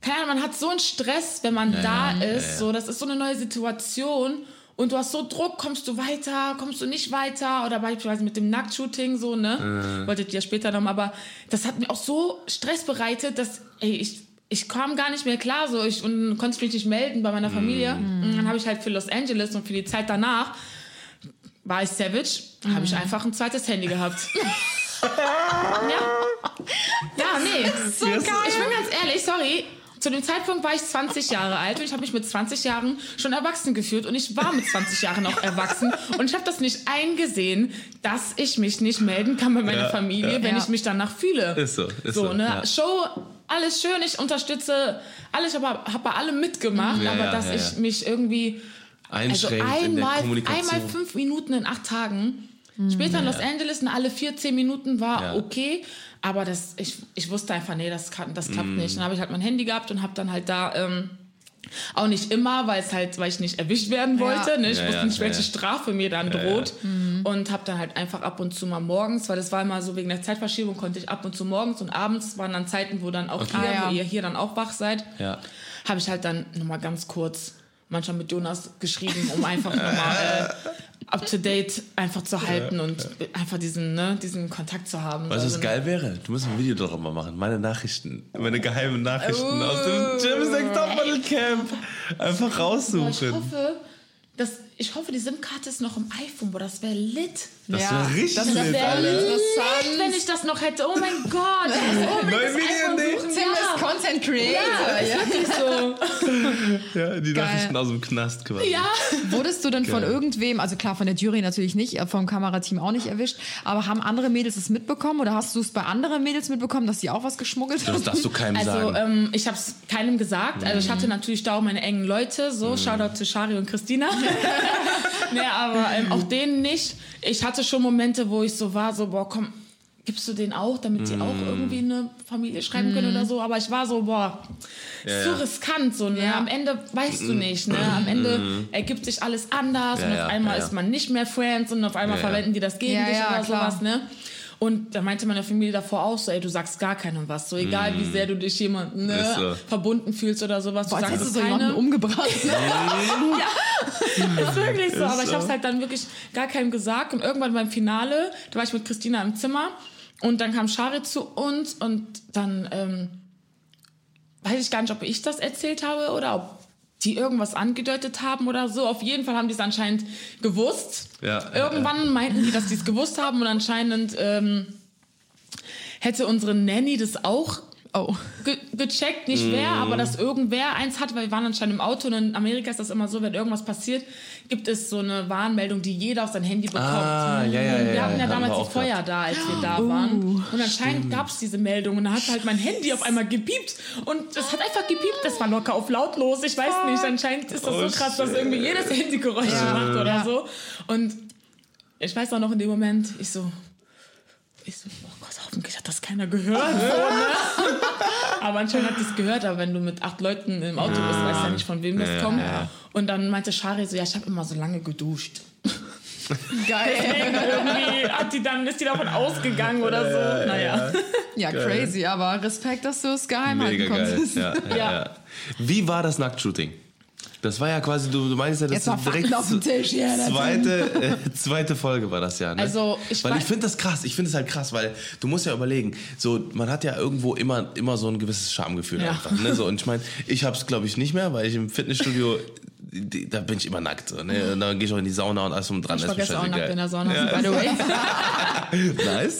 Keine Ahnung, man hat so einen Stress, wenn man da ist. So, das ist so eine neue Situation. Und du hast so Druck, kommst du weiter, kommst du nicht weiter? Oder beispielsweise mit dem Nacktshooting so, ne? Wolltet ihr ja später noch, aber das hat mir auch so Stress bereitet, dass, ey, ich, ich kam gar nicht mehr klar so ich, und konnte mich nicht melden bei meiner Familie. Und dann habe ich halt für Los Angeles und für die Zeit danach war ich Savage, habe ich einfach ein zweites Handy gehabt. ja. Ja, nee.
So geil.
Ich bin ganz ehrlich, sorry. Zu dem Zeitpunkt war ich 20 Jahre alt und ich habe mich mit 20 Jahren schon erwachsen gefühlt und ich war mit 20 Jahren auch erwachsen und ich habe das nicht eingesehen, dass ich mich nicht melden kann bei meiner
Ja,
Familie, wenn
Ja.
ich mich danach fühle.
Ist so, ist
so.
so,
Ne?
ja.
Show, alles schön, ich unterstütze alles, aber habe bei allem mitgemacht,
Ja,
aber
ja,
dass
ja,
ich
ja.
mich irgendwie also
Einschränkt in der
einmal,
Kommunikation.
einmal fünf Minuten in acht Tagen. Später in Los Angeles, und alle vier, zehn Minuten war
Ja.
okay. Aber das, ich, ich wusste einfach, nee, das, kann, das
Mm.
klappt nicht. Dann habe ich halt mein Handy gehabt und habe dann halt da ähm, auch nicht immer, weil es halt, weil ich nicht erwischt werden wollte. Ne? Ich
Ja,
wusste
ja,
nicht, welche
ja.
Strafe mir dann droht. Und habe dann halt einfach ab und zu mal morgens, weil das war immer so wegen der Zeitverschiebung, konnte ich ab und zu morgens und abends waren dann Zeiten, wo dann auch hier,
Ah, ja.
wo ihr hier dann auch wach seid
Ja.
habe ich halt dann nochmal ganz kurz manchmal mit Jonas geschrieben, um einfach nochmal äh, up to date einfach zu halten und einfach diesen, ne, diesen Kontakt zu haben.
Weißt du, was
Also,
geil wäre? Du musst ein Video darüber machen. Meine Nachrichten, meine geheimen Nachrichten
Oh.
aus dem Jim's Next Topmodel Camp. Einfach
Ich
raussuchen.
hoffe, dass, ich hoffe, die SIM-Karte ist noch im iPhone, boah, das wäre lit.
Das
Ja,
wäre richtig
das ist
lit,
lit, wenn ich das noch hätte. Oh mein Gott.
Neue
das suchen.
Tim ist
Ja.
Content Creator.
Ja,
Ja.
ist wirklich so.
Ja, die Nachrichten aus dem Knast quasi.
Ja.
Wurdest du denn von
Geil.
irgendwem, also klar von der Jury natürlich nicht, äh, vom Kamerateam auch nicht erwischt, aber haben andere Mädels es mitbekommen oder hast du es bei anderen Mädels mitbekommen, dass sie auch was geschmuggelt
Das
haben?
darfst du keinem
Also
sagen.
ähm, ich habe es keinem gesagt. Also ich hatte natürlich da auch meine engen Leute. So, Shoutout zu Shari und Christina. nee, aber ähm, auch denen nicht. Ich hatte schon Momente, wo ich so war, so, boah, komm, gibst du den auch, damit die auch irgendwie eine Familie schreiben können oder so. Aber ich war so, boah,
Ja,
so
ja.
riskant. So, ne?
Ja.
Am Ende weißt du nicht. Ne? Am Ende ergibt sich alles anders
Ja,
und auf einmal
ja, ja.
ist man nicht mehr Friends und auf einmal
Ja, ja.
verwenden die das gegen
Ja,
dich
ja,
oder
klar.
sowas. Ne? Und da meinte meine Familie davor auch so, ey, du sagst gar keinem was. So egal, wie sehr du dich jemandem ne,
Mm. Ist so.
verbunden fühlst oder sowas.
Boah,
du sagst
hättest du
es
so jemanden umgebracht. Ne?
Ist wirklich so. Aber ich habe es halt dann wirklich gar keinem gesagt. Und irgendwann beim Finale, da war ich mit Christina im Zimmer und dann kam Shari zu uns und dann ähm, weiß ich gar nicht, ob ich das erzählt habe oder ob die irgendwas angedeutet haben oder so. Auf jeden Fall haben die es anscheinend gewusst.
Ja,
Irgendwann meinten die, dass die es gewusst haben und anscheinend ähm, hätte unsere Nanny das auch
Oh.
ge gecheckt, nicht wer,
Mhm.
aber dass irgendwer eins hat, weil wir waren anscheinend im Auto und in Amerika ist das immer so, wenn irgendwas passiert, gibt es so eine Warnmeldung, die jeder auf sein Handy bekommt.
Ah, ja, ja, ja,
Wir
ja,
hatten ja damals die Feuer da, als wir da
Uh,
waren. Und anscheinend gab es diese Meldung und dann hat halt mein Handy auf einmal gepiept und es hat einfach gepiept, das war locker auf lautlos, ich weiß nicht, anscheinend ist das
Oh,
so krass, dass irgendwie jedes Handy Geräusche macht oder
Ja.
so. Und ich weiß auch noch in dem Moment, ich so, ich so, oh Gott, hoffentlich hat das keiner gehört. So, ne? Aber anscheinend hat es gehört, aber wenn du mit acht Leuten im Auto bist, weißt du ja nicht, von wem das
Ja,
kommt.
ja.
Und dann meinte Shari so, ja, ich habe immer so lange geduscht.
Geil.
Irgendwie hat die dann, ist die davon ausgegangen oder so. Naja.
Ja, crazy, aber Respekt, dass du es geheim
Mega
halten
geil.
konntest.
Ja, ja,
Ja.
ja. Wie war das Nacktshooting? Das war ja quasi, du, du meinst ja, das
Jetzt
ist direkt
auf den Tisch. Ja,
zweite, äh, zweite Folge war das ja. Ne?
Also, ich
weil
wei-
ich finde das krass. Ich finde es halt krass, weil du musst ja überlegen, so man hat ja irgendwo immer immer so ein gewisses Schamgefühl
Ja.
einfach. Ne? So und ich meine, ich habe es glaube ich nicht mehr, weil ich im Fitnessstudio die- da bin ich immer nackt. So, ne? Und dann gehe ich auch in die Sauna und alles und dran.
Ich
mir
vergesse auch nackt
scheißegal.
in der Sauna,
Ja,
by the way.
nice.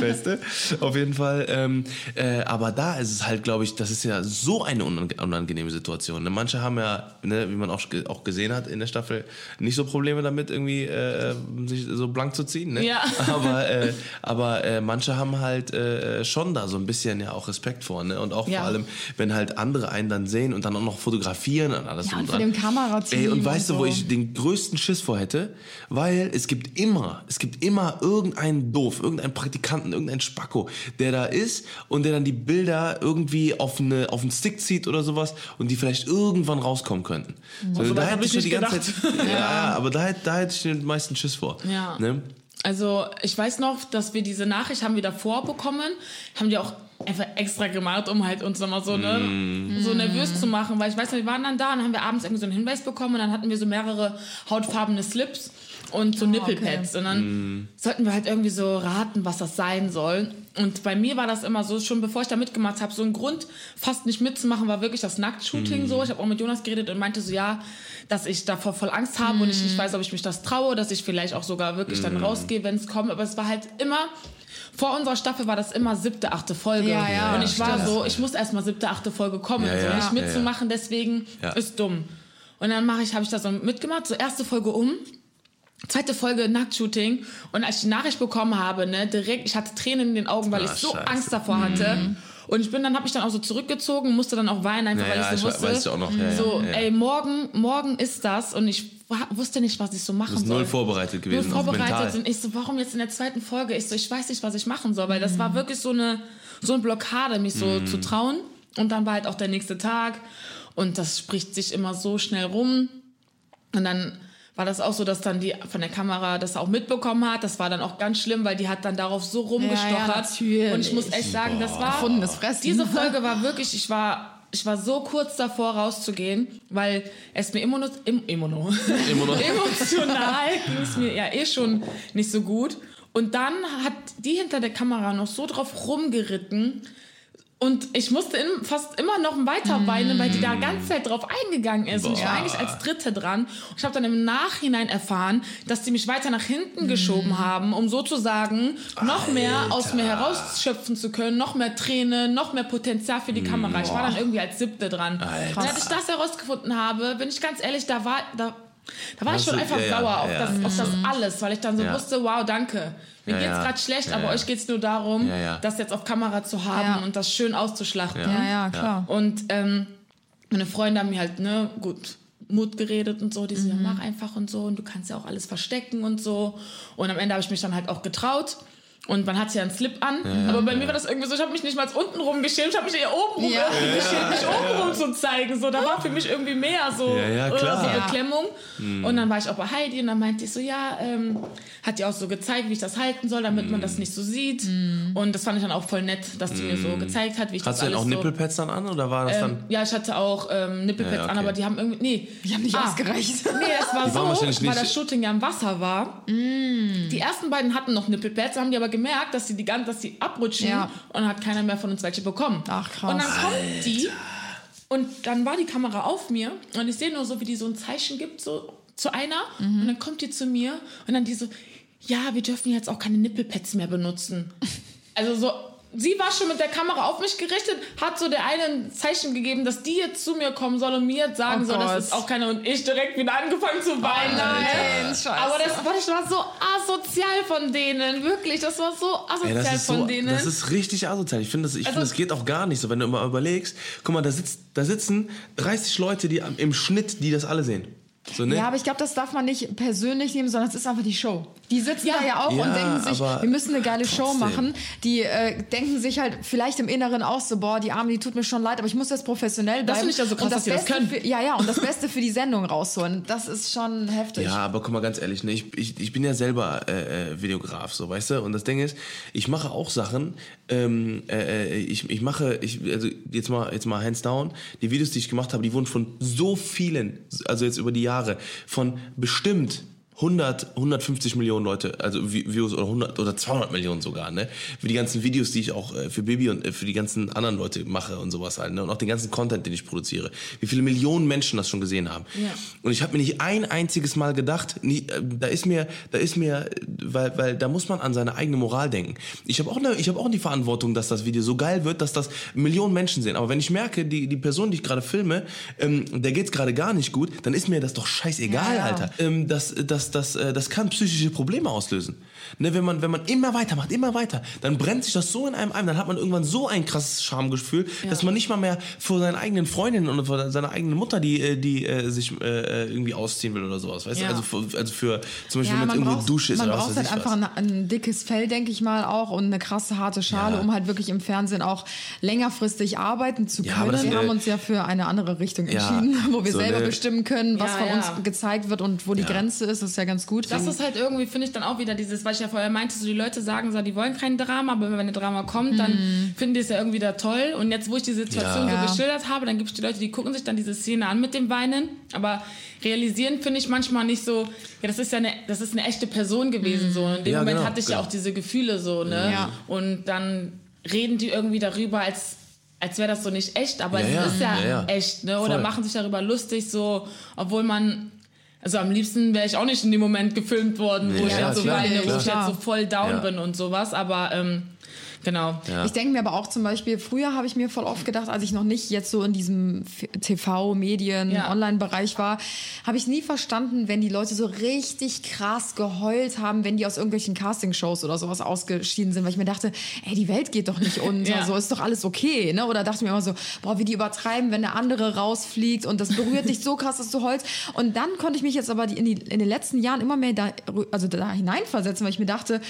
Beste. Auf jeden Fall. Ähm, äh, aber da ist es halt, glaube ich, das ist ja so eine unang- unangenehme Situation. Ne? Manche haben ja, ne, wie man auch, auch gesehen hat in der Staffel, nicht so Probleme damit, irgendwie äh, sich so blank zu ziehen. Ne?
Ja.
Aber, äh, aber äh, manche haben halt äh, schon da so ein bisschen ja auch Respekt vor. Ne? Und auch
Ja.
vor allem, wenn halt andere einen dann sehen und dann auch noch fotografieren und alles
Ja, und vor
dran.
Dem Kamerateam
Ey, und weißt
und
du, wo
so.
ich den größten Schiss vor hätte? Weil es gibt immer, es gibt immer irgendeinen Doof, irgendeinen Praktikanten, irgendeinen Spacko, der da ist und der dann die Bilder irgendwie auf, eine, auf einen Stick zieht oder sowas und die vielleicht irgendwann rauskommen könnten. So,
so
da
weit hab
hätte
ich
ich schon die
nicht
ganze Zeit, ja, aber da, da hätte ich den meisten Schiss vor.
Ja.
Ne?
Also ich weiß noch, dass wir diese Nachricht haben wir davor bekommen, haben die auch einfach extra gemacht, um halt uns nochmal so, ne,
Mm.
so nervös zu machen, weil ich weiß noch, wir waren dann da und haben wir abends irgendwie so einen Hinweis bekommen und dann hatten wir so mehrere hautfarbene Slips und so Nippelpads und dann sollten wir halt irgendwie so raten, was das sein soll. Und bei mir war das immer so, schon bevor ich da mitgemacht habe, so ein Grund, fast nicht mitzumachen, war wirklich das Nacktshooting so. Ich habe auch mit Jonas geredet und meinte so, ja, dass ich davor voll Angst habe und ich nicht weiß, ob ich mich das traue, dass ich vielleicht auch sogar wirklich dann rausgehe, wenn es kommt. Aber es war halt immer vor unserer Staffel war das immer siebte, achte Folge.
Ja, ja,
und ich war
stimmt.
so, ich muss erst mal siebte, achte Folge kommen,
Ja,
so nicht mitzumachen, deswegen ist dumm. Und dann mache ich, habe ich das so mitgemacht, so erste Folge um. Zweite Folge Nacktshooting und als ich die Nachricht bekommen habe, ne, direkt, ich hatte Tränen in den Augen, weil
Ah,
ich so
scheiße.
Angst davor hatte. Und ich bin dann, habe mich dann auch so zurückgezogen, musste dann auch weinen, einfach
Ja, ja,
weil ich so
ich
wusste,
weiß ja auch noch, ja, ja,
so,
ja.
ey, morgen, morgen ist das und ich wusste nicht, was ich so machen soll.
null vorbereitet gewesen,
Null vorbereitet
mental.
und ich so, warum jetzt in der zweiten Folge? Ich so, ich weiß nicht, was ich machen soll, weil das
Mhm.
war wirklich so eine, so eine Blockade, mich so zu trauen. Und dann war halt auch der nächste Tag und das spricht sich immer so schnell rum. Und dann war das auch so, dass dann die von der Kamera das auch mitbekommen hat. Das war dann auch ganz schlimm, weil die hat dann darauf so rumgestochert.
natürlich.
und ich muss echt sagen, das war diese Folge war wirklich, ich war ich war so kurz davor rauszugehen, weil es mir immuno, im, immuno,
Immuno.
emotional ging es mir ja eh schon nicht so gut. Und dann hat die hinter der Kamera noch so drauf rumgeritten. Und ich musste in, fast immer noch weiter weinen, weil die da ganze Zeit drauf eingegangen ist. Und ich war
Boah.
eigentlich als Dritte dran. Und ich habe dann im Nachhinein erfahren, dass die mich weiter nach hinten geschoben haben, um sozusagen noch mehr aus mir herausschöpfen zu können, noch mehr Tränen, noch mehr Potenzial für die Kamera. Ich war dann irgendwie als Siebte dran.
Alter.
Und als ich das herausgefunden habe, bin ich ganz ehrlich, da war, da, da war ich schon
du-
einfach
ja, ja,
sauer auf,
ja.
das, auf das alles, weil ich dann so
Ja.
wusste, wow, danke. Mir
Ja,
geht's
ja.
gerade schlecht,
Ja,
aber
ja.
euch geht's nur darum,
Ja, ja.
das jetzt auf Kamera zu haben
Ja.
und das schön auszuschlachten.
Ja, ja, klar.
Und ähm, meine Freunde haben mir halt, ne, gut, Mut geredet und so, die so, ja, mach einfach und so und du kannst ja auch alles verstecken und so. Und am Ende habe ich mich dann halt auch getraut. Und man hat ja einen Slip an, aber bei mir war das irgendwie so, ich habe mich nicht mal unten rum geschämt, ich habe mich eher oben rum
Ja.
geschämt, mich oben rum zu zeigen. So, da war für mich irgendwie mehr so,
Ja, ja,
äh,
klar.
so
Ja.
Beklemmung. Und dann war ich auch bei Heidi und dann meinte ich so, ja, ähm, hat die auch so gezeigt, wie ich das halten soll, damit man das nicht so sieht. Und das fand ich dann auch voll nett, dass die mir so gezeigt hat, wie ich
Hast
das
du denn
alles
auch
so...
Nippelpads dann an oder war das
Ähm,
dann?
ja, ich hatte auch ähm, Nippelpads
Ja, ja,
an,
okay.
aber die haben irgendwie. Nee.
Die haben nicht ausgereicht.
Nee, das war
Die
so, weil das Shooting ja im Wasser war. Die ersten beiden hatten noch Nippelpads, haben die aber gemerkt, dass sie die ganz, dass sie abrutschen
Ja.
und dann hat keiner mehr von uns welche bekommen.
Ach, krass.
Und dann kommt die und dann war die Kamera auf mir und ich sehe nur so, wie die so ein Zeichen gibt, so zu einer. Und dann kommt die zu mir und dann die so, ja, wir dürfen jetzt auch keine Nippelpads mehr benutzen. Also so, sie war schon mit der Kamera auf mich gerichtet, hat so der eine ein Zeichen gegeben, dass die jetzt zu mir kommen soll und mir jetzt sagen
Oh
soll, das
Gott.
ist auch keine und ich direkt wieder angefangen zu weinen.
nein, scheiße.
Aber das, das war so asozial von denen, wirklich, das war so asozial
Ey, das,
von
so,
denen.
das ist richtig asozial. Ich finde, das, ich
Also-
finde, das geht auch gar nicht so, wenn du immer überlegst. Guck mal, da, sitzt, da sitzen 30 Leute, die im Schnitt, die das alle sehen. So, ne?
Ja, aber ich glaube, das darf man nicht persönlich nehmen, sondern es ist einfach die Show. Die sitzen
Ja.
da ja auch
Ja,
und denken sich, wir müssen eine geile Show
trotzdem.
machen. Die äh, denken sich halt vielleicht im Inneren auch so, boah, die Arme, die tut mir schon leid, aber ich muss jetzt professionell bleiben.
finde ich ja so krass,
und
dass die das
Beste
können.
Für, ja, ja, und das Beste für die Sendung rausholen. Das ist schon heftig.
Ja, aber guck mal ganz ehrlich, ne, ich, ich, ich bin ja selber äh, äh, Videograf, so weißt du. Und das Ding ist, ich mache auch Sachen. Ähm, äh, äh, ich, ich mache, ich, also jetzt mal, jetzt mal hands down. Die Videos, die ich gemacht habe, die wurden von so vielen, also jetzt über die Jahre, von bestimmt 100, 150 Millionen Leute, also Vi- Views oder 100 oder 200 Millionen sogar, ne? Für die ganzen Videos, die ich auch äh, für Bibi und äh, für die ganzen anderen Leute mache und sowas halt, ne? Und auch den ganzen Content, den ich produziere. Wie viele Millionen Menschen das schon gesehen haben.
Ja.
Und ich habe mir nicht ein einziges Mal gedacht, nie, äh, da ist mir, da ist mir, weil, weil da muss man an seine eigene Moral denken. Ich habe auch, ne, ich habe auch die Verantwortung, dass das Video so geil wird, dass das Millionen Menschen sehen. Aber wenn ich merke, die, die Person, die ich gerade filme, ähm, der geht's gerade gar nicht gut, dann ist mir das doch scheißegal,
Ja, ja.
Alter. Ähm, das, das, das, äh, das kann psychische Probleme auslösen. Ne, wenn man, wenn man immer weitermacht, immer weiter, dann brennt sich das so in einem ein, dann hat man irgendwann so ein krasses Schamgefühl, dass man nicht mal mehr vor seinen eigenen Freundinnen und vor seiner eigenen Mutter, die, äh, die äh, sich äh, irgendwie ausziehen will oder sowas, weißt
Ja.
du? Also für, also für zum Beispiel,
Ja,
wenn
man
irgendwo
braucht,
Dusche ist
man
oder was
braucht halt einfach ein, ein dickes Fell, denke ich mal, auch und eine krasse harte Schale,
Ja.
um halt wirklich im Fernsehen auch längerfristig arbeiten zu
Ja,
können.
das,
wir
äh,
haben uns ja für eine andere Richtung
ja,
entschieden, wo wir
so
selber
eine-
bestimmen können, was
Ja,
von
ja.
uns gezeigt wird und wo die Grenze ist. Das ist ja ganz gut.
Das ist halt irgendwie, finde ich dann auch wieder dieses, was ich ja vorher meinte, so die Leute sagen so, die wollen kein Drama, aber wenn ein Drama kommt, dann finden die es ja irgendwie da toll. Und jetzt, wo ich die Situation
Ja.
so
Ja.
geschildert habe, dann gibt es die Leute, die gucken sich dann diese Szene an mit dem Weinen, aber realisieren finde ich manchmal nicht so, ja, das ist ja eine, das ist eine echte Person gewesen, so. In dem
Ja,
Moment
genau,
hatte ich ja
genau.
auch diese Gefühle so, ne?
Ja.
Und dann reden die irgendwie darüber, als als wäre das so nicht echt, aber
Ja,
es
ja.
ist ja,
Ja, ja.
echt, ne? Oder
Voll.
machen sich darüber lustig, so, obwohl man Also am liebsten wäre ich auch nicht in dem Moment gefilmt worden, wo
Nee,
ich
ja,
jetzt so
klar,
weine, wo ich jetzt so voll down bin und sowas. Aber ähm, genau.
Ja.
Ich denke mir aber auch zum Beispiel, früher habe ich mir voll oft gedacht, als ich noch nicht jetzt so in diesem TV, Medien,
Ja.
Online-Bereich war, habe ich nie verstanden, wenn die Leute so richtig krass geheult haben, wenn die aus irgendwelchen Castingshows oder sowas ausgeschieden sind, weil ich mir dachte, ey, die Welt geht doch nicht unter,
Ja.
so ist doch alles okay, ne? Oder dachte mir immer so, boah, wie die übertreiben, wenn der andere rausfliegt und das berührt dich so krass, dass du heulst. Und dann konnte ich mich jetzt aber in, die, in den letzten Jahren immer mehr da, also da hineinversetzen, weil ich mir dachte,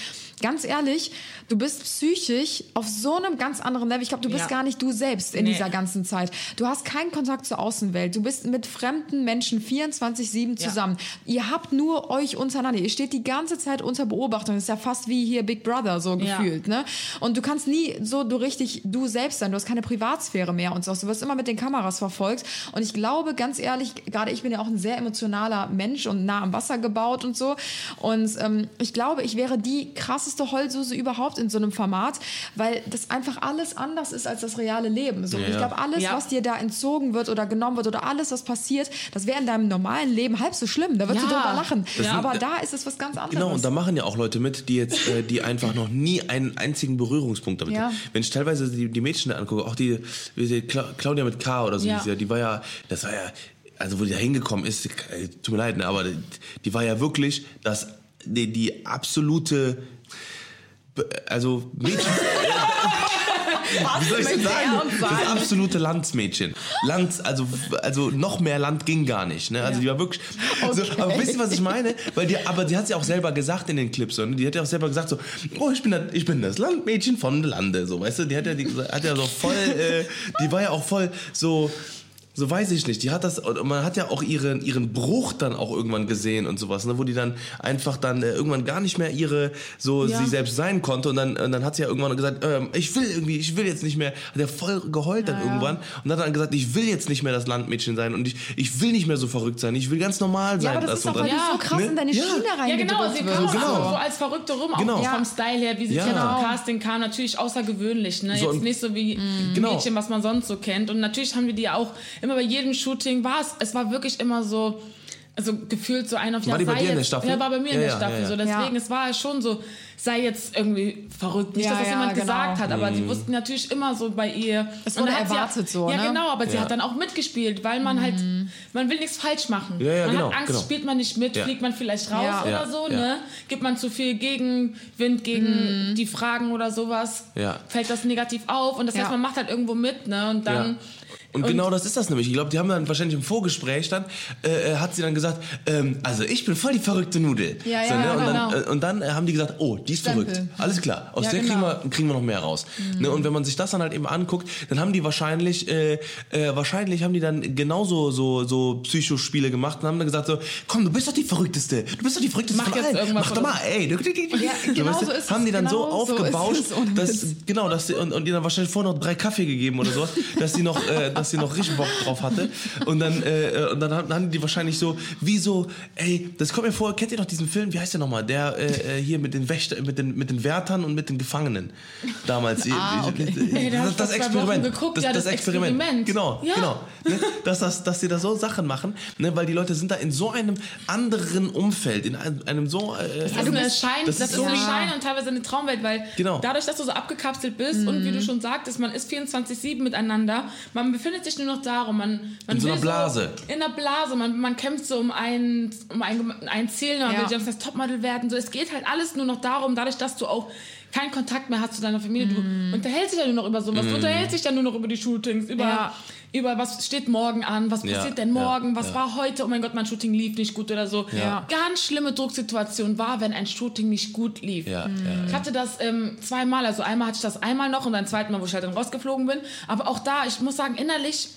ganz ehrlich, du bist psychisch auf so einem ganz anderen Level. Ich glaube, du bist
Ja.
gar nicht du selbst in
Nee.
dieser ganzen Zeit. Du hast keinen Kontakt zur Außenwelt. Du bist mit fremden Menschen 24-7
Ja.
zusammen. Ihr habt nur euch untereinander. Ihr steht die ganze Zeit unter Beobachtung. Das ist ja fast wie hier Big Brother so
Ja.
gefühlt. Ne? Und du kannst nie so du richtig du selbst sein. Du hast keine Privatsphäre mehr und so. Du wirst immer mit den Kameras verfolgt. Und ich glaube, ganz ehrlich, gerade ich bin ja auch ein sehr emotionaler Mensch und nah am Wasser gebaut und so. Und ähm, ich glaube, ich wäre die krasseste Heulsuse überhaupt in so einem Format, weil das einfach alles anders ist als das reale Leben. So.
Ja,
ich glaube, alles,
Ja.
was dir da entzogen wird oder genommen wird oder alles, was passiert, das wäre in deinem normalen Leben halb so schlimm. Da würdest du
Ja.
drüber lachen. Aber da ist es was ganz anderes.
Genau, und da machen ja auch Leute mit, die jetzt, äh, die einfach noch nie einen einzigen Berührungspunkt damit
Ja.
haben. Wenn ich teilweise die, die Mädchen da angucke, auch die, wie sie, Cla Claudia mit K oder so,
Ja.
hieß sie ja, die war ja, das war ja, also wo die da hingekommen ist, äh, tut mir leid, ne, aber die, die war ja wirklich das, die, die absolute, also Mädchen. Wie soll ich denn
er
sagen? Das absolute Landsmädchen. Land, also, also noch mehr Land ging gar nicht. Ne? Also die war wirklich. So,
Okay.
aber wisst ihr, was ich meine? Weil die, aber die hat ja auch selber gesagt in den Clips. So, ne? Die hat ja auch selber gesagt so, oh, ich bin, das, ich bin das Landmädchen vom Lande. So, weißt du, die hat ja, die, hat ja so voll, äh, die war ja auch voll so. So weiß ich nicht. Die hat das, man hat ja auch ihren, ihren Bruch dann auch irgendwann gesehen und sowas, ne, wo die dann einfach dann äh, irgendwann gar nicht mehr ihre, so
Ja.
sie selbst sein konnte und dann, und dann hat sie ja irgendwann gesagt, ähm, ich will irgendwie, ich will jetzt nicht mehr, hat er voll geheult dann irgendwann und hat dann gesagt, ich will jetzt nicht mehr das Landmädchen sein und ich, ich will nicht mehr so verrückt sein, ich will ganz normal sein.
ja, aber das ist
und
doch, weil du so
Ja.
krass
Ne?
in deine
Ja.
Schiene
Ja, genau, sie
wirst.
kam
genau.
auch so als Verrückte rum,
Genau.
auch
Ja.
vom Style her, wie sie
Ja.
jetzt
Genau.
im Casting kam, natürlich außergewöhnlich, ne?
So,
jetzt nicht so wie
Genau.
Mädchen, was man sonst so kennt. Und natürlich haben wir die ja auch, immer bei jedem Shooting war es, es war wirklich immer so, also gefühlt so ein auf
War die bei dir in der Staffel?
Ja, war bei mir in
Ja,
der
ja,
Staffel
ja, ja.
so. Deswegen,
Ja.
es war schon so, sei jetzt irgendwie verrückt. Nicht,
Ja,
dass das
ja,
jemand
genau.
gesagt hat, aber sie wussten natürlich immer so bei ihr.
Es wurde
hat sie
erwartet so,
Ja,
ne?
genau, aber sie hat dann auch mitgespielt, weil man halt, man will nichts falsch machen.
Ja, ja,
man
genau,
hat Angst,
genau.
spielt man nicht mit,
Ja.
fliegt man vielleicht raus
Ja.
oder
Ja,
so,
ja.
ne? Gibt man zu viel Gegenwind gegen die Fragen oder sowas,
Ja.
fällt das negativ auf und das
Ja.
heißt, man macht halt irgendwo mit, ne? Und dann.
Ja. Und, genau das ist das nämlich. Ich glaube, die haben dann wahrscheinlich im Vorgespräch dann, äh, äh, hat sie dann gesagt, ähm, also ich bin voll die verrückte Nudel.
Ja,
so,
ja,
ne? und,
genau.
dann, äh, und dann äh, haben die gesagt, oh, die ist
Stempel.
verrückt. Alles klar, aus
Ja,
der
genau.
kriegen, wir, kriegen wir noch mehr raus. Ne? Und wenn man sich das dann halt eben anguckt, dann haben die wahrscheinlich, äh, äh, wahrscheinlich haben die dann genauso so, so Psychospiele gemacht und haben dann gesagt so, komm, du bist doch die Verrückteste. Du bist doch die Verrückteste
Mach
von allen. Mach doch mal, ey. Du,
Ja, genau
du,
so ist
haben die dann so
Genau so
aufgebauscht,
ohne
dass, genau, dass sie, und, und ihr dann wahrscheinlich vorher noch drei Kaffee gegeben oder so, dass sie noch, äh, dass sie noch richtig Bock drauf hatte. Und dann, äh, und dann haben, die wahrscheinlich so, wie so, ey, das kommt mir vor, kennt ihr noch diesen Film, wie heißt der nochmal? Der äh, äh, hier mit den Wächter, mit den, mit den Wärtern und mit den Gefangenen. Damals.
Ah, okay.
Ey, da
das, das Experiment.
geguckt,
das,
ja,
das
das
Experiment.
Experiment.
Genau,
Ja.
genau. Ne? Dass, das, dass sie da so Sachen machen, ne? weil die Leute sind da in so einem anderen Umfeld, in einem, einem so. Äh,
Das ist Schein,
das
das,
ist so
eine Schein und teilweise eine Traumwelt, weil
Genau.
dadurch, dass du so abgekapselt bist und wie du schon sagtest, man ist 24-7 miteinander, man befindet sich nur noch darum, man, man
In so
will
einer Blase.
So, in einer Blase, man, man kämpft so um ein, um ein, ein Ziel, man
Ja.
will das Topmodel werden, so, es geht halt alles nur noch darum, dadurch, dass du auch keinen Kontakt mehr hast zu deiner Familie, du unterhältst dich ja nur noch über sowas, du unterhältst dich ja nur noch über die Shootings, über,
Ja.
Über was steht morgen an, was
Ja,
passiert denn
ja,
morgen, was
ja.
war heute, oh mein Gott, mein Shooting lief nicht gut oder so.
Ja.
Ganz schlimme Drucksituation war, wenn ein Shooting nicht gut lief.
Ja, ja,
Ich hatte das ähm, zweimal, also einmal hatte ich das einmal noch und dann zweiten Mal, wo ich halt dann rausgeflogen bin. Aber auch da, ich muss sagen, innerlich,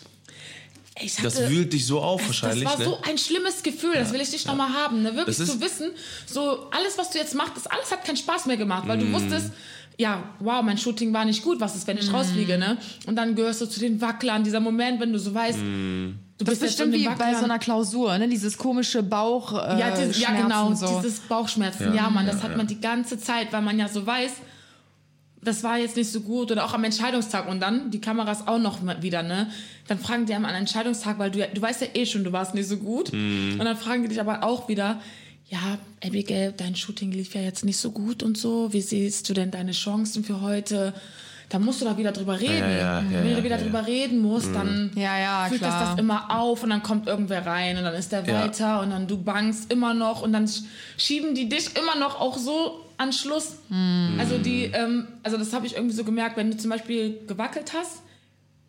hatte,
Das wühlt dich so auf wahrscheinlich.
Das war
ne?
so ein schlimmes Gefühl, das will ich nicht nochmal haben. Ne? Wirklich zu wissen, so alles, was du jetzt machst, das alles hat keinen Spaß mehr gemacht, weil du
Mm.
wusstest, ja, wow, mein Shooting war nicht gut, was ist, wenn ich rausfliege, ne? Und dann gehörst du zu den Wacklern, dieser Moment, wenn du so weißt,
Mm.
du
Das ist
bist
bestimmt wie bei
Wacklern.
so einer Klausur, ne? Dieses komische Bauch. Äh,
Ja, dieses, ja genau,
so.
dieses Bauchschmerzen. Ja, Mann, das hat man die ganze Zeit, weil man ja so weiß, das war jetzt nicht so gut oder auch am Entscheidungstag und dann die Kameras auch noch mal wieder, ne? Dann fragen die am Entscheidungstag, weil du, ja- du weißt ja eh schon, du warst nicht so gut. Und dann fragen die dich aber auch wieder, ja, Abigail, dein Shooting lief ja jetzt nicht so gut und so. Wie siehst du denn deine Chancen für heute? Da musst du da wieder drüber reden.
Ja, ja, ja,
Wenn du wieder
ja.
drüber reden musst, dann
Ja, ja,
fühlt
klar.
das das immer auf und dann kommt irgendwer rein und dann ist der
Ja.
weiter und dann du bangst immer noch und dann sch- schieben die dich immer noch auch so an Schluss.
Hm.
Also die, ähm, also das habe ich irgendwie so gemerkt, wenn du zum Beispiel gewackelt hast,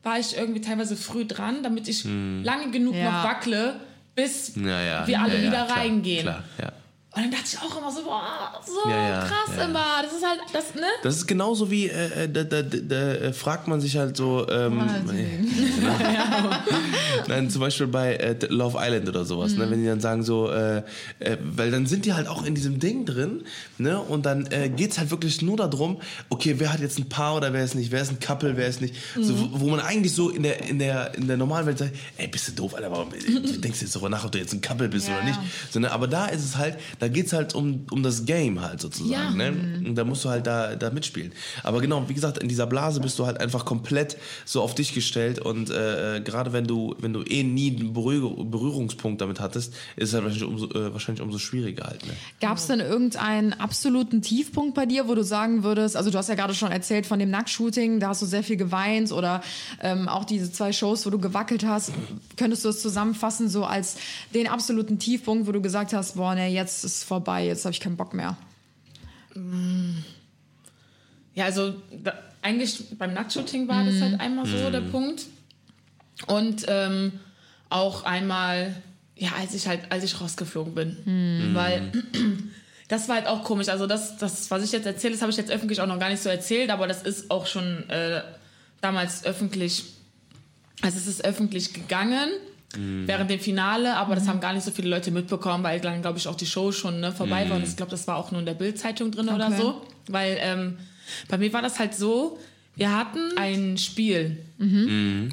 war ich irgendwie teilweise früh dran, damit ich lange genug
Ja.
noch wackle, bis.
Ja, ja.
wir alle
ja,
wieder
klar,
reingehen.
Klar, ja.
Und dann dachte ich auch immer so, boah, so
Ja, ja,
krass
ja.
immer. Das ist halt, das, ne?
Das ist genauso wie, äh, äh, da, da, da, äh, fragt man sich halt so, ähm, Nein, zum Beispiel bei äh, Love Island oder sowas,
Mhm.
ne? wenn die dann sagen so, äh, äh, weil dann sind die halt auch in diesem Ding drin, ne? Und dann äh, geht's halt wirklich nur darum, okay, wer hat jetzt ein Paar oder wer ist nicht, wer ist ein Couple, wer ist nicht. So,
Mhm.
wo, wo man eigentlich so in der, in der, in der normalen Welt sagt, ey, bist du doof, Alter, warum du denkst jetzt darüber nach, ob du jetzt ein Couple bist oder nicht. So, ne? Aber da ist es halt, da geht's halt um, um das Game halt sozusagen.
Ja.
Ne? Und da musst du halt da, da mitspielen. Aber genau, wie gesagt, in dieser Blase bist du halt einfach komplett so auf dich gestellt und äh, äh, gerade wenn du, wenn du eh nie einen Berühr Berührungspunkt damit hattest, ist es halt wahrscheinlich umso, äh, wahrscheinlich umso schwieriger halt. Ne?
Gab es denn irgendeinen absoluten Tiefpunkt bei dir, wo du sagen würdest, also du hast ja gerade schon erzählt von dem Nacktshooting, da hast du sehr viel geweint oder ähm, auch diese zwei Shows, wo du gewackelt hast. Könntest du es zusammenfassen, so als den absoluten Tiefpunkt, wo du gesagt hast, boah, nee, jetzt ist vorbei, jetzt habe ich keinen Bock mehr.
Ja, also da, eigentlich beim Nacktshooting war das halt einmal so der Punkt. Und ähm, auch einmal, ja, als ich halt, als ich rausgeflogen bin. Weil das war halt auch komisch. Also das, das was ich jetzt erzähle, das habe ich jetzt öffentlich auch noch gar nicht so erzählt, aber das ist auch schon äh, damals öffentlich, also es ist öffentlich gegangen. Während dem Finale, aber das haben gar nicht so viele Leute mitbekommen, weil dann, glaube ich, auch die Show schon ne, vorbei war. Und ich glaube, das war auch nur in der Bildzeitung drin oder
Okay.
so. Weil ähm, bei mir war das halt so, wir hatten ein Spiel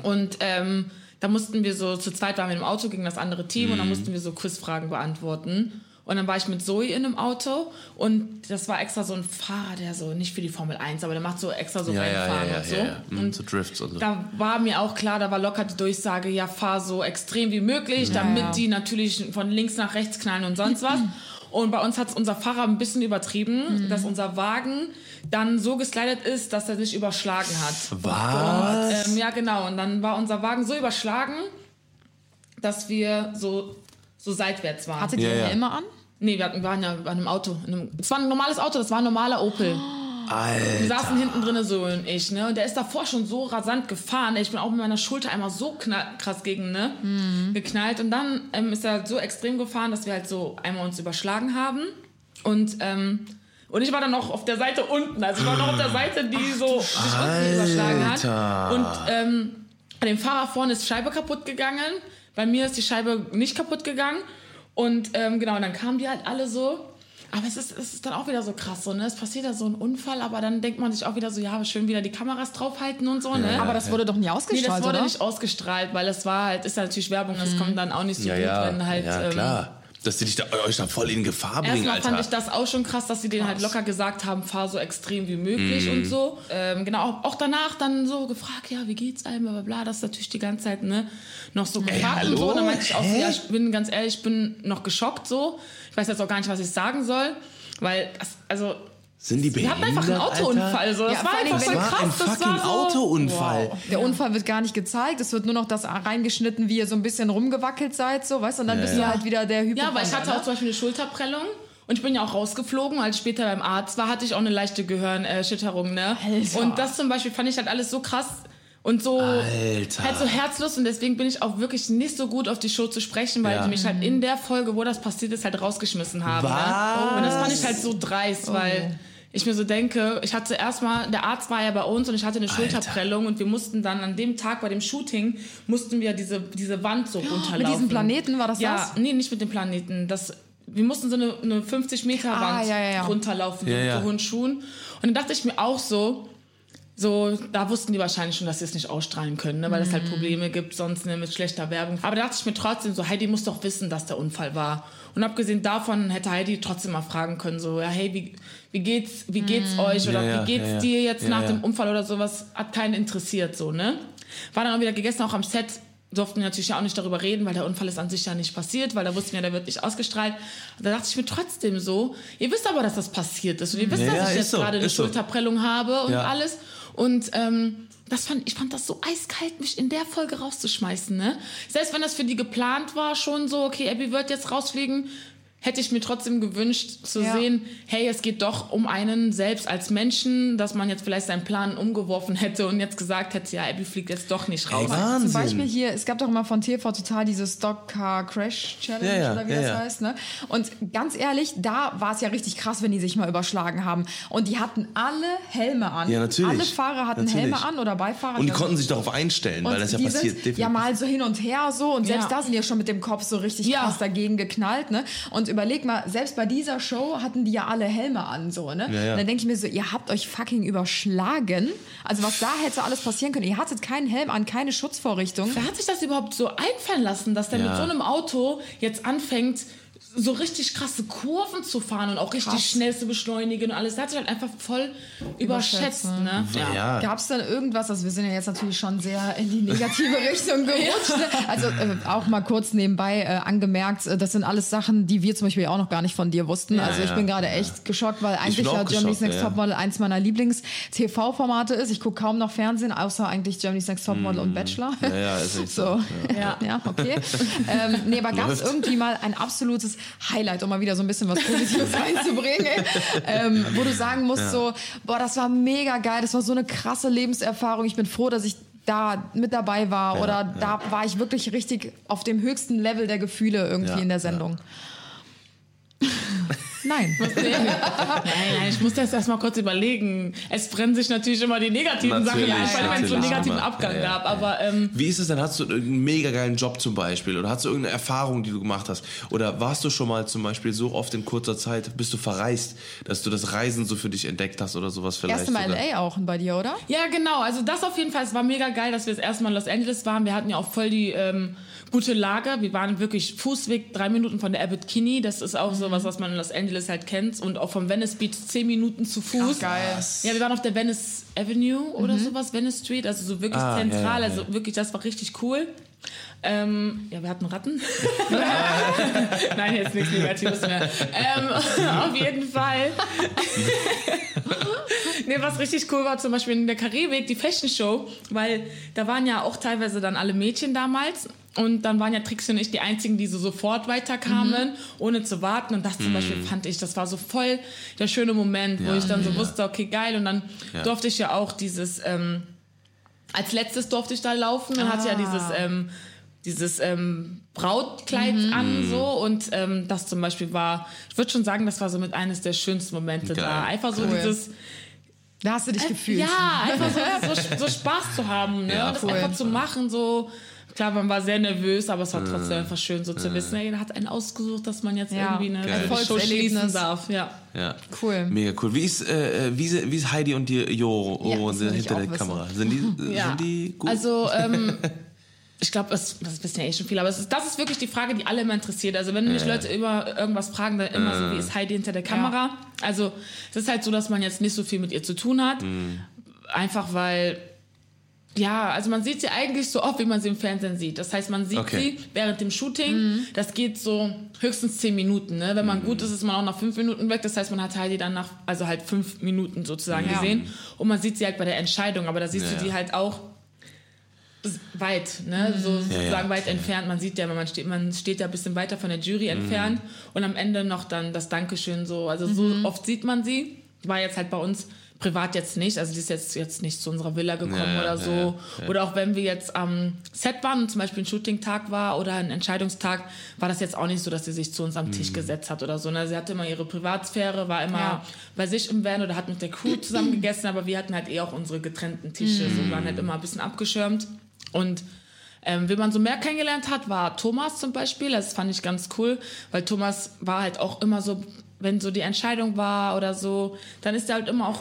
und ähm, da mussten wir so, zu zweit waren wir im Auto gegen das andere Team und dann mussten wir so Quizfragen beantworten. Und dann war ich mit Zoe in einem Auto und das war extra so ein Fahrer, der so, nicht für die Formel 1, aber der macht so extra so
Ja, ja,
Rennfahren
ja, ja,
und so.
ja, ja. Mhm,
Und
so Drifts und so.
da war mir auch klar, da war locker die Durchsage, ja, fahr so extrem wie möglich, damit
ja.
die natürlich von links nach rechts knallen und sonst was. Und bei uns hat unser Fahrer ein bisschen übertrieben, dass unser Wagen dann so geslidet ist, dass er sich überschlagen hat.
Was?
Ähm, ja, genau. Und dann war unser Wagen so überschlagen, dass wir so, so seitwärts waren.
Hattet ihr
ja,
ja. immer an?
Nee, wir, hatten, wir waren ja bei einem Auto. Es war ein normales Auto, das war ein normaler Opel. Wir
Alter.
saßen hinten drin, so und ich, ne? Und der ist davor schon so rasant gefahren. Ich bin auch mit meiner Schulter einmal so knall, krass gegen, ne? Geknallt. Und dann ähm, ist er so extrem gefahren, dass wir halt so einmal uns überschlagen haben. Und, ähm, und ich war dann noch auf der Seite unten. Also ich war noch auf der Seite, die so sich unten überschlagen hat.
Alter.
Und ähm, bei dem Fahrer vorne ist die Scheibe kaputt gegangen. Bei mir ist die Scheibe nicht kaputt gegangen. Und ähm, genau, dann kamen die halt alle so. Aber es ist, es ist dann auch wieder so krass, so, ne? Es passiert da so ein Unfall, aber dann denkt man sich auch wieder so, ja, schön wieder die Kameras draufhalten und so, ne?
Aber das wurde doch nie
Nee,
ausgestrahlt,
das wurde
oder?
nicht ausgestrahlt, weil es war halt, ist ja natürlich Werbung, das kommt dann auch nicht so
Ja,
gut,
ja,
wenn halt.
ja
ähm,
klar. Dass die dich da, euch da voll in Gefahr bringen,
Erstmal
Alter.
fand ich das auch schon krass, dass sie denen halt locker gesagt haben, fahr so extrem wie möglich
Mhm.
und so. Ähm, genau, auch, auch danach dann so gefragt, ja, wie geht's einem, bla bla bla. Das ist natürlich die ganze Zeit, ne, noch so gefragt und so. Und dann meinte ich auch, so, ja, ich bin ganz ehrlich, ich bin noch geschockt so. Ich weiß jetzt auch gar nicht, was ich sagen soll, weil, das, also,
Sind die
wir hatten einfach einen
behindert,
Autounfall,
Alter?
so. Das
Ja,
war einfach
war
krass.
ein
das
fucking
war so,
Autounfall.
Wow.
Der Unfall wird gar nicht gezeigt, es wird nur noch das reingeschnitten, wie ihr so ein bisschen rumgewackelt seid, so, weißt und dann bist du halt wieder der Hypochonder.
Ja, weil ich hatte
ne?
auch zum Beispiel eine Schulterprellung. Und ich bin ja auch rausgeflogen, als ich später beim Arzt war, hatte ich auch eine leichte Gehirnerschütterung, ne?
Alter.
Und das zum Beispiel fand ich halt alles so krass und so
Alter.
halt so herzlos und deswegen bin ich auch wirklich nicht so gut auf die Show zu sprechen, weil
Ja.
die mich halt in der Folge, wo das passiert ist, halt rausgeschmissen haben. Ne?
Was?
Und das fand ich halt so dreist, weil ich mir so denke, ich hatte erstmal, der Arzt war ja bei uns und ich hatte eine Schulterprellung und wir mussten dann an dem Tag bei dem Shooting, mussten wir diese, diese Wand so runterlaufen.
Mit diesem Planeten war das
Ja,
das?
nee, nicht mit dem Planeten. Das, wir mussten so eine, eine 50 Meter Wand
Ah, ja, ja, ja.
runterlaufen
Ja,
mit
ja.
hohen Schuhen. Und dann dachte ich mir auch so, So, da wussten die wahrscheinlich schon, dass sie es nicht ausstrahlen können, ne, weil es
Mhm.
halt Probleme gibt, sonst ne, mit schlechter Werbung. Aber da dachte ich mir trotzdem so, Heidi muss doch wissen, dass der Unfall war. Und abgesehen davon hätte Heidi trotzdem mal fragen können, so, ja, hey, wie, wie geht's, wie geht's euch oder
Mhm. Ja, ja,
wie geht's
ja, ja.
dir jetzt
Ja,
nach
ja.
dem Unfall oder sowas? Hat keinen interessiert, so, ne? War dann auch wieder gegessen, auch am Set durften wir natürlich ja auch nicht darüber reden, weil der Unfall ist an sich ja nicht passiert, weil da wussten wir, der wird nicht ausgestrahlt. Da dachte ich mir trotzdem so, ihr wisst aber, dass das passiert ist und ihr wisst,
Ja,
dass ich jetzt
so,
gerade eine
so.
Schulterprellung habe und
Ja.
alles. Und ähm, das fand, ich fand das so eiskalt, mich in der Folge rauszuschmeißen. Ne? Selbst wenn das für die geplant war, schon so, okay, Abby wird jetzt rausfliegen, hätte ich mir trotzdem gewünscht zu
Ja.
sehen, hey, es geht doch um einen selbst als Menschen, dass man jetzt vielleicht seinen Plan umgeworfen hätte und jetzt gesagt hätte, ja, Abby fliegt jetzt doch nicht raus.
Wahnsinn.
Zum Beispiel hier, es gab doch immer von TV Total diese Stock Car Crash Challenge
Ja, ja,
oder wie
ja,
das
ja.
heißt. Ne? Und ganz ehrlich, da war es ja richtig krass, wenn die sich mal überschlagen haben. Und die hatten alle Helme an.
Ja, natürlich.
Alle Fahrer hatten
Natürlich.
Helme an oder Beifahrer.
Und die konnten sich darauf einstellen, weil das ja passiert.
sind
definitiv.
ja mal so hin und her so und selbst
Ja.
da sind die ja schon mit dem Kopf so richtig
Ja.
krass dagegen geknallt, ne? Und überleg mal, selbst bei dieser Show hatten die ja alle Helme an, so, ne?
Ja, ja.
Und dann denke ich mir so, ihr habt euch fucking überschlagen. Also was da hätte alles passieren können. Ihr hattet keinen Helm an, keine Schutzvorrichtung.
Wer hat sich das überhaupt so einfallen lassen, dass der
Ja.
mit so einem Auto jetzt anfängt, so richtig krasse Kurven zu fahren und auch richtig
Krass.
schnell zu beschleunigen und alles? Der hat sich halt einfach voll überschätzt, ne?
ja.
Gab es dann irgendwas, also wir sind ja jetzt natürlich schon sehr in die negative Richtung gerutscht. ne? Also äh, auch mal kurz nebenbei äh, angemerkt, äh, das sind alles Sachen, die wir zum Beispiel auch noch gar nicht von dir wussten. also ich
ja,
bin gerade echt geschockt, weil eigentlich ja Germany's Next
ja, ja.
Topmodel eins meiner Lieblings-TV-Formate ist. Ich gucke kaum noch Fernsehen, außer eigentlich Germany's Next Topmodel und Bachelor.
Ja, ja, ist
So,
so.
ja, ja okay. ähm, nee, aber gab es irgendwie mal ein absolutes Highlight, um mal wieder so ein bisschen was Positives reinzubringen, ähm, wo du sagen musst so, boah, das war mega geil, das war so eine krasse Lebenserfahrung, ich bin froh, dass ich da mit dabei war oder da war ich wirklich richtig auf dem höchsten Level der Gefühle irgendwie
Ja,
in der Sendung. Nein.
Nein, nein, ich muss das erstmal kurz überlegen. Es brennen sich natürlich immer die negativen
Natürlich,
Sachen ein, allem wenn es so einen negativen
immer.
Abgang
Ja, ja,
gab. Aber ähm,
Wie ist es denn? Hast du irgendeinen mega geilen Job zum Beispiel? Oder hast du irgendeine Erfahrung, die du gemacht hast? Oder warst du schon mal zum Beispiel so oft in kurzer Zeit, bist du verreist, dass du das Reisen so für dich entdeckt hast oder sowas vielleicht?
Erste Mal
sogar?
LA auch bei dir, oder?
ja, genau. Also das auf jeden Fall. Es war mega geil, dass wir das erste Mal in Los Angeles waren. Wir hatten ja auch voll die ähm, gute Lage. Wir waren wirklich Fußweg, drei Minuten von der Abbot Kinney. Das ist auch sowas, was man in Los Angeles halt kennt. Und auch vom Venice Beach zehn Minuten zu Fuß.
Ach, geil.
Ja, wir waren auf der Venice Avenue oder sowas, Venice Street. Also so wirklich
Ah,
zentral.
ja, ja.
Also wirklich, das war richtig cool. Ähm, ja, wir hatten Ratten. Nein, jetzt nichts Negatives mehr. Ähm, auf jeden Fall. nee, was richtig cool war, zum Beispiel in der Karibik, die Fashion Show, weil da waren ja auch teilweise dann alle Mädchen damals. Und dann waren ja Trixie und ich die einzigen, die so sofort weiterkamen, ohne zu warten. Und das zum Beispiel fand ich, das war so voll der schöne Moment, wo
Ja,
ich dann so
ja.
wusste, okay, geil. Und dann
Ja.
durfte ich ja auch dieses, ähm, als letztes durfte ich da laufen und hatte ja dieses, ähm, dieses ähm, Brautkleid an so und ähm, das zum Beispiel war, ich würde schon sagen, das war so mit eines der schönsten Momente
Geil,
da. Einfach so
cool.
dieses,
Da hast du dich gefühlt.
ja, einfach so, so, so Spaß zu haben ne?
Ja,
und das
cool.
einfach zu machen, so Klar, man war sehr nervös, aber es war trotzdem einfach schön, so zu wissen, da hat einen ausgesucht, dass man jetzt
Ja,
irgendwie eine. Show schließen
Erfolgserlebnis.
darf. Ja.
Ja.
Cool.
Mega cool. Wie ist, äh, wie, ist- wie ist Heidi und die Jo
Ja,
oh, hinter der
wissen.
Kamera? Sind die,
Ja.
sind die gut?
Also, ähm, ich glaube, das, das wissen ja eh schon viele, aber es ist, das ist wirklich die Frage, die alle immer interessiert. Also, wenn mich Leute über irgendwas fragen, dann immer so, wie ist Heidi hinter der Kamera? Also, es ist halt so, dass man jetzt nicht so viel mit ihr zu tun hat. Einfach weil. Ja, also man sieht sie eigentlich so oft, wie man sie im Fernsehen sieht. Das heißt, man sieht
Okay.
sie während dem Shooting. Das geht so höchstens zehn Minuten. Ne? Wenn man gut ist, ist man auch nach fünf Minuten weg. Das heißt, man hat Heidi dann nach, also halt fünf Minuten sozusagen
Ja.
gesehen. Und man sieht sie halt bei der Entscheidung. Aber da siehst
Ja,
du die halt auch weit, ne? so sozusagen
ja.
weit entfernt. Man sieht ja, man steht, man steht ja ein bisschen weiter von der Jury entfernt und am Ende noch dann das Dankeschön so. Also so oft sieht man sie. War jetzt halt bei uns privat jetzt nicht, also die ist jetzt, jetzt nicht zu unserer Villa gekommen
Ja,
oder
ja,
so.
ja, ja.
Oder auch wenn wir jetzt am Set waren und zum Beispiel ein Shooting-Tag war oder ein Entscheidungstag, war das jetzt auch nicht so, dass sie sich zu uns am
Mhm.
Tisch gesetzt hat oder so. Ne? Sie hatte immer ihre Privatsphäre, war immer
Ja.
bei sich im Van oder hat mit der Crew zusammen gegessen, aber wir hatten halt eh auch unsere getrennten Tische,
Mhm.
so waren halt immer ein bisschen abgeschirmt. Und ähm, wie man so mehr kennengelernt hat, war Thomas zum Beispiel. Das fand ich ganz cool, weil Thomas war halt auch immer so, wenn so die Entscheidung war oder so, dann ist er halt immer auch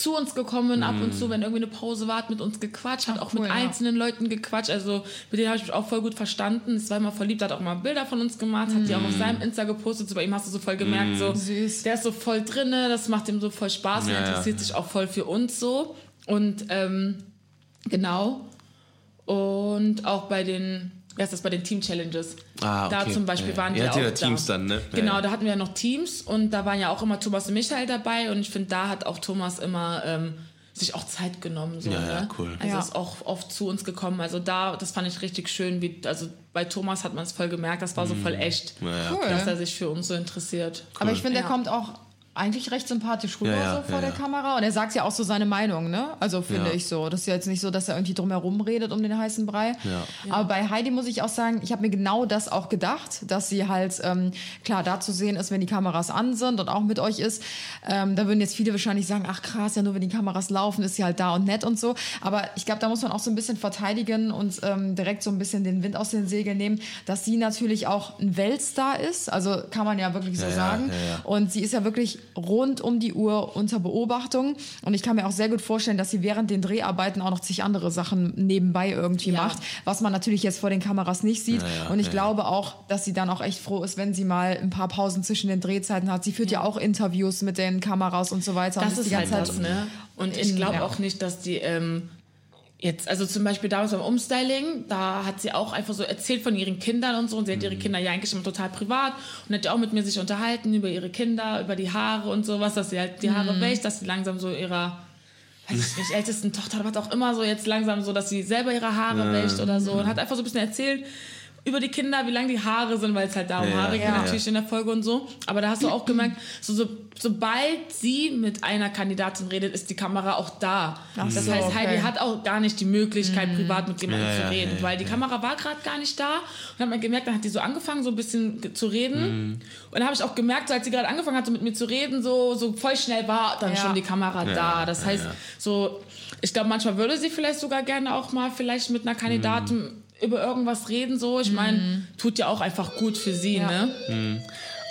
zu uns gekommen, ab und zu, wenn irgendwie eine Pause war, hat mit uns gequatscht, hat auch
cool,
mit
ja.
einzelnen Leuten gequatscht. Also mit denen habe ich mich auch voll gut verstanden. Es war immer verliebt, hat auch mal Bilder von uns gemacht, hat die auch auf seinem Insta gepostet. So bei ihm hast du so voll gemerkt, so
Süß.
der ist so voll drinne, das macht ihm so voll Spaß und
Ja, ja.
interessiert sich auch voll für uns so. Und ähm, genau. Und auch bei den, wer ist das, bei den Team Challenges.
Ah, okay.
Da zum Beispiel
Ja,
waren
ja.
wir auch
ja Teams
da.
dann, ne? Ja,
Genau,
ja.
da hatten wir ja noch Teams und da waren ja auch immer Thomas und Michael dabei und ich finde, da hat auch Thomas immer ähm, sich auch Zeit genommen. So,
Ja, ja,
ne?
cool.
Also
Ja.
ist auch oft zu uns gekommen. Also da, das fand ich richtig schön. Wie, also bei Thomas hat man es voll gemerkt, das war so voll echt,
Mhm. Ja, ja.
Cool.
dass er sich für uns so interessiert.
Aber ich finde, der
Ja.
kommt auch eigentlich recht sympathisch rüber
Ja, ja,
so vor
ja,
der
ja.
Kamera. Und er sagt ja auch so seine Meinung, ne? Also finde
Ja.
ich so. Das ist ja jetzt nicht so, dass er irgendwie drumherum redet um den heißen Brei.
Ja.
Aber bei Heidi muss ich auch sagen, ich habe mir genau das auch gedacht, dass sie halt ähm, klar da zu sehen ist, wenn die Kameras an sind und auch mit euch ist. Ähm, da würden jetzt viele wahrscheinlich sagen, ach krass, ja nur wenn die Kameras laufen, ist sie halt da und nett und so. Aber ich glaube, da muss man auch so ein bisschen verteidigen und ähm, direkt so ein bisschen den Wind aus den Segeln nehmen, dass sie natürlich auch ein Weltstar ist. Also kann man ja wirklich so
Ja, ja,
sagen.
ja, ja.
Und sie ist ja wirklich rund um die Uhr unter Beobachtung. Und ich kann mir auch sehr gut vorstellen, dass sie während den Dreharbeiten auch noch zig andere Sachen nebenbei irgendwie
Ja.
macht, was man natürlich jetzt vor den Kameras nicht sieht.
Ja, ja,
und ich
ja,
glaube auch, dass sie dann auch echt froh ist, wenn sie mal ein paar Pausen zwischen den Drehzeiten hat. Sie führt ja, auch Interviews mit den Kameras und so weiter. und
Das ist halt das, ne? Und ich glaube
ja.
auch nicht, dass die ähm, jetzt, also zum Beispiel damals beim Umstyling, da hat sie auch einfach so erzählt von ihren Kindern und so. Und sie hat ihre Kinder ja eigentlich immer total privat und hat ja auch mit mir sich unterhalten über ihre Kinder, über die Haare und sowas, dass sie halt die Haare wäscht, dass sie langsam so ihrer weiß ich nicht, ältesten Tochter hat auch immer so jetzt langsam so, dass sie selber ihre Haare wäscht oder so und hat einfach so ein bisschen erzählt über die Kinder, wie lang die Haare sind, weil es halt da um
Ja,
Haare geht
ja.
natürlich in der Folge und so. Aber da hast du auch gemerkt, so, so, sobald sie mit einer Kandidatin redet, ist die Kamera auch da. das
so,
heißt,
okay.
Heidi hat auch gar nicht die Möglichkeit, privat mit jemandem
Ja,
zu reden,
ja, ja,
weil die Kamera war gerade gar nicht da. Und dann hat man gemerkt, dann hat die so angefangen, so ein bisschen zu reden. Und dann habe ich auch gemerkt, so als sie gerade angefangen hat, so mit mir zu reden, so, so voll schnell war dann
Ja.
schon die Kamera da. Das heißt,
ja.
so, ich glaube, manchmal würde sie vielleicht sogar gerne auch mal vielleicht mit einer Kandidatin über irgendwas reden, so. Ich meine, tut ja auch einfach gut für sie,
Ja.
ne?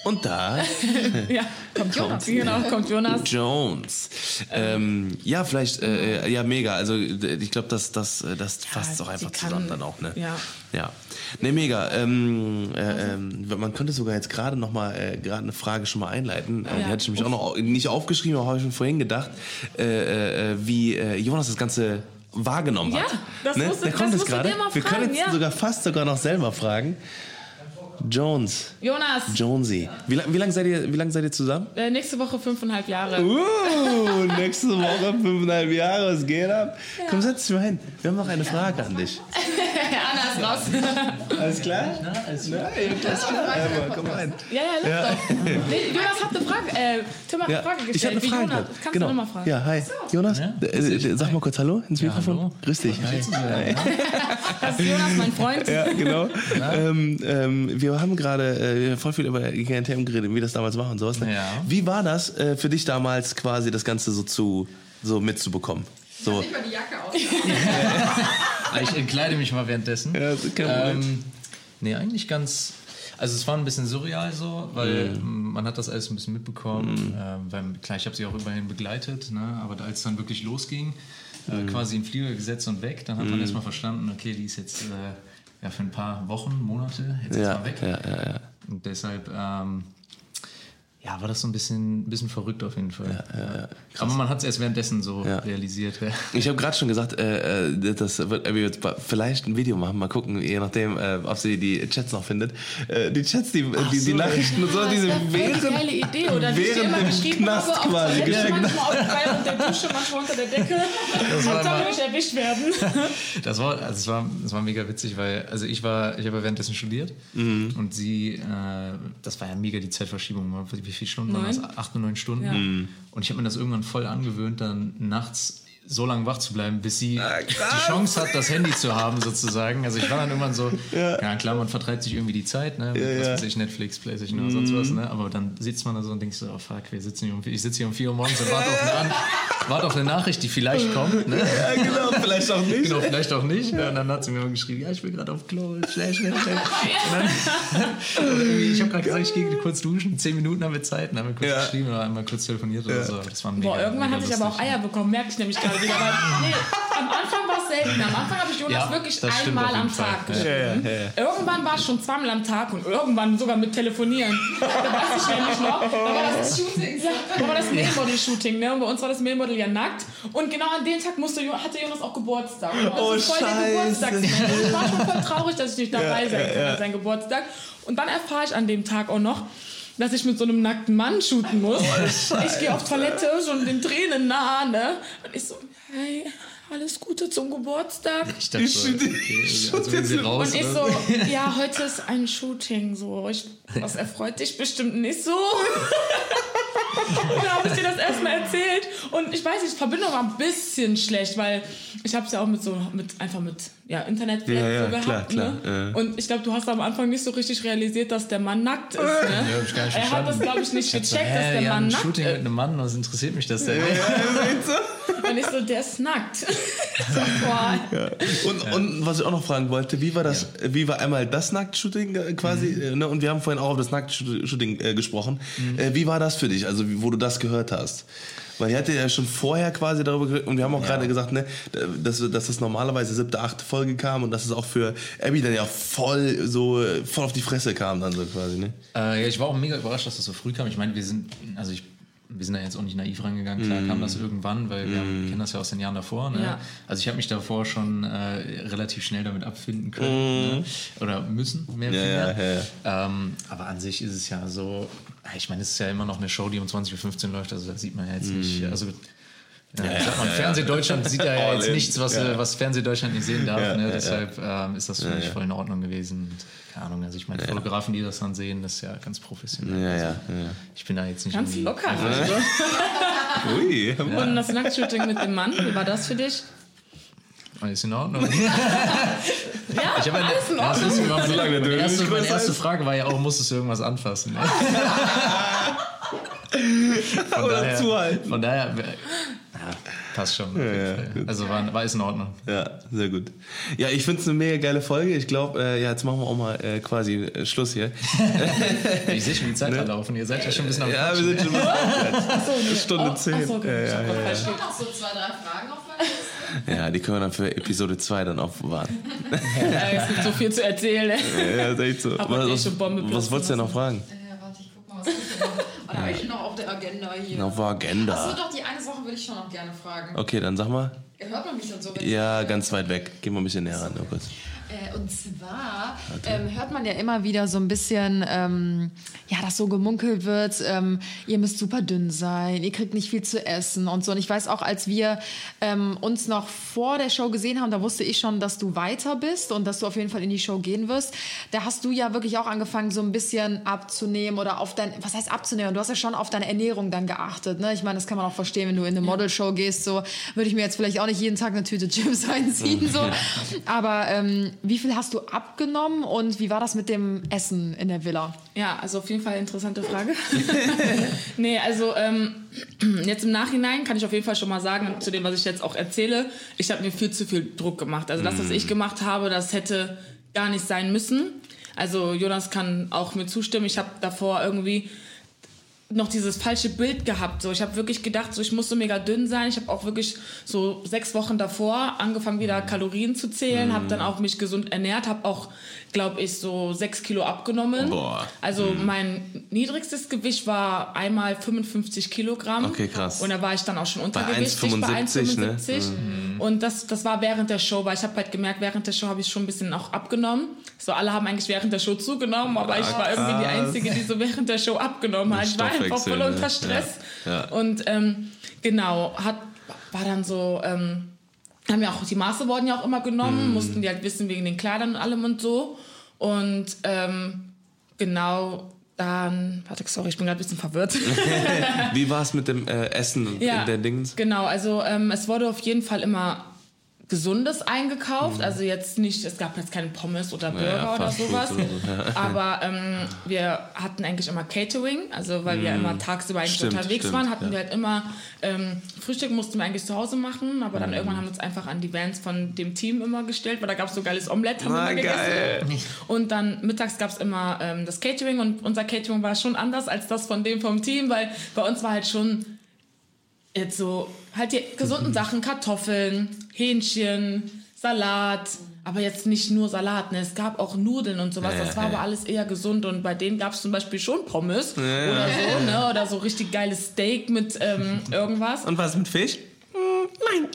Und da
Ja, kommt Jonas. Genau, kommt Jonas.
Jones. Ähm, ja, vielleicht, äh, ja, mega. Also ich glaube, das, das, äh, das fasst auch
sie
einfach
kann-
zusammen dann auch, ne?
ja.
Ja. Ne, mega. Ähm, äh, ähm, man könnte sogar jetzt gerade noch mal äh, gerade eine Frage schon mal einleiten. Äh, Die
Ja.
hatte ich nämlich auch noch nicht aufgeschrieben, aber habe ich schon vorhin gedacht, äh, äh, wie äh, Jonas das Ganze wahrgenommen
Ja,
hat.
das
ne?
musst du-
Der kommt
das du
gerade. Wir können
fragen,
jetzt
ja.
sogar fast sogar noch selber fragen. Jones,
Jonas,
Jonesy. Wie, lang- wie lange seid ihr, wie lang seid ihr zusammen?
äh, nächste Woche fünfeinhalb Jahre.
Uh, nächste Woche fünfeinhalb Jahre, was geht ab? Komm, setz dich mal hin. Wir haben noch eine Frage an dich.
Anna ist raus.
Alles klar? Ja, alles klar. Ja, komm rein.
Ja, ja, lass doch. Nee, Jonas hat eine Frage, äh, Tim hat
Ja,
eine Frage gestellt.
ich habe eine Frage.
Jonas, kannst
genau.
du nochmal fragen?
Ja, hi. Jonas, äh, äh, sag mal kurz Hallo ins Mikrofon.
hallo.
Grüß dich. Hi.
Das ist Jonas, mein Freund.
Ja, genau. ähm, ähm, wir haben gerade äh, voll viel über GNTM geredet, wie das damals war und sowas. Ne?
Ja.
Wie war das äh, für dich damals quasi das Ganze so zu so mitzubekommen? So,
mal die Jacke aus.
Ich entkleide mich mal währenddessen.
ja, kein.
Ähm, nee, eigentlich ganz. Also es war ein bisschen surreal so, weil
Mhm.
man hat das alles ein bisschen mitbekommen. Ähm, weil, klar, ich habe sie auch immerhin begleitet, ne? aber als es dann wirklich losging,
Mhm.
Äh, quasi in den Flieger gesetzt und weg, dann hat man erstmal verstanden, okay, die ist jetzt äh, ja, für ein paar Wochen, Monate jetzt
ja,
erstmal weg.
ja, ja, ja.
Und deshalb ähm, ja, war das so ein bisschen, bisschen verrückt auf jeden Fall. aber man hat es erst währenddessen so
Ja.
realisiert. Ja.
Ich habe gerade schon gesagt, äh, äh, das wird Abby jetzt ba- vielleicht ein Video machen, mal gucken, je nachdem, äh, ob sie die Chats noch findet. Äh, die Chats, die, die, die
so.
Nachrichten und so, diese
Das ist
während,
eine geile Idee, oder dir
während dem Knast
habe,
quasi
Toilette,
geschickt.
manchmal auf bei unter der Dusche, manchmal unter der Decke. Das
war
soll
immer-
nicht erwischt werden.
Das war, also es war, es war mega witzig, weil, also ich war, ich habe ja währenddessen studiert
Mhm.
und sie, äh, das war ja mega die Zeitverschiebung. Wie viele Stunden waren das?
Neun.
Acht und neun Stunden.
Ja.
Mhm.
Und ich habe mir das irgendwann voll angewöhnt, dann nachts so lange wach zu bleiben, bis sie
Ah,
die Chance hat, das Handy zu haben, sozusagen. Also ich war dann irgendwann so, ja, klar, man vertreibt sich irgendwie die Zeit, ne? Mit, was
ja. Mhm.
weiß ich, Netflix, Playstation oder sonst was, ne? Aber dann sitzt man da so und denkt so, oh fuck, wir sitzen hier um, ich sitze hier um 4 Uhr morgens und warte auf einen, An warte auf eine Nachricht, die vielleicht kommt. Ne?
Ja, genau, vielleicht auch nicht.
Genau, vielleicht auch nicht. Ne? Und dann hat sie mir geschrieben, ja, ich bin gerade auf Klo, schnell, schnell, schnell. Und dann, und ich habe gerade gesagt, ich gehe kurz duschen, zehn Minuten haben wir Zeit. Dann haben wir kurz
Ja.
geschrieben oder einmal kurz telefoniert oder so. Das war mega,
Boah, irgendwann
mega
hatte ich aber auch
lustig.
Eier bekommen, merke ich nämlich gerade wieder. Weil, nee, am Anfang war es selten. Am Anfang habe ich Jonas
Ja,
wirklich einmal am
Fall.
Tag geschrieben.
Ja, ja, ja.
Irgendwann war es schon zweimal am Tag und irgendwann sogar mit Telefonieren. Da weiß ich nämlich noch. Da war das Shooting. Ja, da war das Mailmodel-Shooting, ne? Und bei uns war das Mailmodel ja nackt. Und genau an dem Tag musste, hatte Jonas auch Geburtstag.
Oh,
das ist voll der
Scheiße.
Geburtstagsmensch. Und Ich war schon voll traurig, dass ich nicht dabei
Ja,
sein
ja.
an seinem Geburtstag. Und dann erfahre ich an dem Tag auch noch, dass ich mit so einem nackten Mann shooten muss. ich gehe auf Toilette, schon den Tränen nah, ne? Und ich so, hey, alles Gute zum Geburtstag.
Ich dachte so, okay, also wenn sie raus
Und ich so, ja, heute ist ein Shooting, so. Ich, das erfreut dich bestimmt nicht so. Und da habe ich dir das erstmal erzählt. Und ich weiß nicht, die Verbindung war ein bisschen schlecht, weil ich habe es ja auch mit so, mit, einfach mit ja, Internet
Ja, ja,
so gehabt.
klar, klar,
ne?
ja.
Und ich glaube, du hast am Anfang nicht so richtig realisiert, dass der Mann nackt ist. Ne?
Ja, hab ich gar nicht
er hat das, glaube ich, nicht
Ich
gecheckt,
so,
dass der
ja,
Mann
ein
nackt
Shooting
ist.
mit einem Mann, was interessiert mich das denn?
Und ich so, der ist nackt. so, boah.
Und, und was ich auch noch fragen wollte, wie war das, wie war einmal das Nacktshooting äh, quasi, äh, ne? und wir haben vorhin auch auf das Nacktshooting äh, gesprochen. Äh, wie war das für dich, also wo du das gehört hast? Weil ihr hattet ja schon vorher quasi darüber geredet und wir haben auch gerade gesagt, ne, dass, dass das normalerweise siebte, achte Folge kam und dass es auch für Abby dann ja voll so voll auf die Fresse kam dann so quasi, ne?
Äh, ja, ich war auch mega überrascht, dass das so früh kam. Ich meine, wir sind, also ich, wir sind da jetzt auch nicht naiv rangegangen. Klar kam das irgendwann, weil wir haben, kennen das ja aus den Jahren davor. Ne?
Ja.
Also ich habe mich davor schon äh, relativ schnell damit abfinden können ne? oder müssen, mehr
Ja,
oder
ja,
weniger. Ähm, aber an sich ist es ja so, ich meine, es ist ja immer noch eine Show, die um 20.15 Uhr läuft, also da sieht man ja jetzt nicht, also ja, sag mal, Fernsehdeutschland sieht ja, jetzt
in.
nichts, was,
Ja.
äh, was Fernsehdeutschland nicht sehen darf.
Ja,
ne?
ja,
Deshalb ähm, ist das für mich
ja.
voll in Ordnung gewesen. Und, keine Ahnung, also ich meine, Fotografen, die das dann sehen, das ist ja ganz professionell.
Ja,
also,
ja, ja.
Ich bin da jetzt nicht
Ganz locker. Also.
Ui.
Und das Nacktshooting mit dem Mann, wie war das für dich?
Alles in Ordnung.
Ja,
Ich habe eine,
alles in
ja, das
Ordnung.
ist, meine, meine, erste, meine erste. Frage war ja auch, musstest du irgendwas anfassen? Ne? Von
Oder
daher,
zuhalten.
Von daher, ja, passt schon.
ja, gut.
also war, war ist in Ordnung.
Ja, sehr gut. Ja, ich finde es eine mega geile Folge. Ich glaube, äh, ja, jetzt machen wir auch mal äh, quasi äh, Schluss hier.
Ich sehe schon die Zeit verlaufen. Ihr seid ja schon ein bisschen am
Ne? Ja, wir sind schon ein bisschen aufgehört. Stunde
Oh,
zehn.
ach so, okay.
Ja, ja, ja,
Ich habe noch so zwei, drei Fragen auf meiner Liste.
ja, die können wir dann für Episode 2 dann aufbewahren.
Ja, es gibt so viel zu erzählen. Ne?
Ja, ist echt so.
Aber
Was, was,
schon Bombe
was
platzen
wolltest du denn noch fragen?
Äh, warte, ich guck mal, was ich hier noch. Oh, da habe ich noch auf der Agenda hier.
Auf der
Achso,
Agenda.
doch, die eine Sache würde ich schon noch gerne fragen.
Okay, dann sag mal.
Hört man mich dann so?
Ja, ganz weit weg. Geh mal ein bisschen näher ran, nur kurz.
Äh, und zwar ähm, hört man ja immer wieder so ein bisschen, ähm, ja, dass so gemunkelt wird, ähm, ihr müsst super dünn sein, ihr kriegt nicht viel zu essen und so. Und ich weiß auch, als wir ähm, uns noch vor der Show gesehen haben, da wusste ich schon, dass du weiter bist und dass du auf jeden Fall in die Show gehen wirst. Da hast du ja wirklich auch angefangen, so ein bisschen abzunehmen oder auf dein, was heißt abzunehmen? Du hast ja schon auf deine Ernährung dann geachtet. Ne? Ich meine, das kann man auch verstehen, wenn du in eine Modelshow gehst. So würde ich mir jetzt vielleicht auch nicht jeden Tag eine Tüte Chips reinziehen. So. Aber ähm, wie viel hast du abgenommen und wie war das mit dem Essen in der Villa?
Ja, also auf jeden Fall interessante Frage. nee, also ähm, jetzt im Nachhinein kann ich auf jeden Fall schon mal sagen, zu dem, was ich jetzt auch erzähle, ich habe mir viel zu viel Druck gemacht. Also das, was ich gemacht habe, das hätte gar nicht sein müssen. Also Jonas kann auch mir zustimmen. Ich habe davor irgendwie noch dieses falsche Bild gehabt. So, ich habe wirklich gedacht, so ich muss so mega dünn sein. Ich habe auch wirklich so sechs Wochen davor angefangen wieder Kalorien zu zählen, habe dann auch mich gesund ernährt, habe auch, glaube ich, so sechs Kilo abgenommen.
Boah.
Also mein niedrigstes Gewicht war einmal 55 Kilogramm.
Okay, krass.
Und da war ich dann auch schon untergewichtig
1,75, ne?
1,75. Und das, das war während der Show, weil ich habe halt gemerkt, während der Show habe ich schon ein bisschen auch abgenommen. So alle haben eigentlich während der Show zugenommen, aber ich war irgendwie die. Einzige, die so während der Show abgenommen hat. Ich war
Stoffwechsel,
voll unter Stress.
Ja, ja.
Und ähm, genau, hat, war dann so, ähm, haben ja auch, die Maße wurden ja auch immer genommen, mussten die halt wissen wegen den Kleidern und allem und so. Und ähm, genau dann, warte, sorry, ich bin gerade ein bisschen verwirrt.
Wie war es mit dem äh, Essen
ja,
in den Dings?
genau, also ähm, es wurde auf jeden Fall immer Gesundes eingekauft. Also jetzt nicht, es gab jetzt keine Pommes oder Burger
ja,
oder sowas.
oder so,
Aber ähm, wir hatten eigentlich immer Catering, also weil wir immer tagsüber eigentlich
Stimmt,
unterwegs
stimmt,
waren, hatten
ja.
wir halt immer ähm, Frühstück mussten wir eigentlich zu Hause machen, aber
Mhm.
dann irgendwann haben wir uns einfach an die Vans von dem Team immer gestellt, weil da gab es so geiles Omelette, haben wir
Na,
immer gegessen.
geil.
Und dann mittags gab es immer ähm, das Catering und unser Catering war schon anders als das von dem vom Team, weil bei uns war halt schon jetzt so halt die gesunden Sachen, Kartoffeln, Hähnchen, Salat, aber jetzt nicht nur Salat, ne? es gab auch Nudeln und sowas,
Ja,
das war
ja,
aber
ja.
alles eher gesund und bei denen gab es zum Beispiel schon Pommes oder so, ne? oder so richtig geiles Steak mit ähm, irgendwas.
Und was mit Fisch? Nein.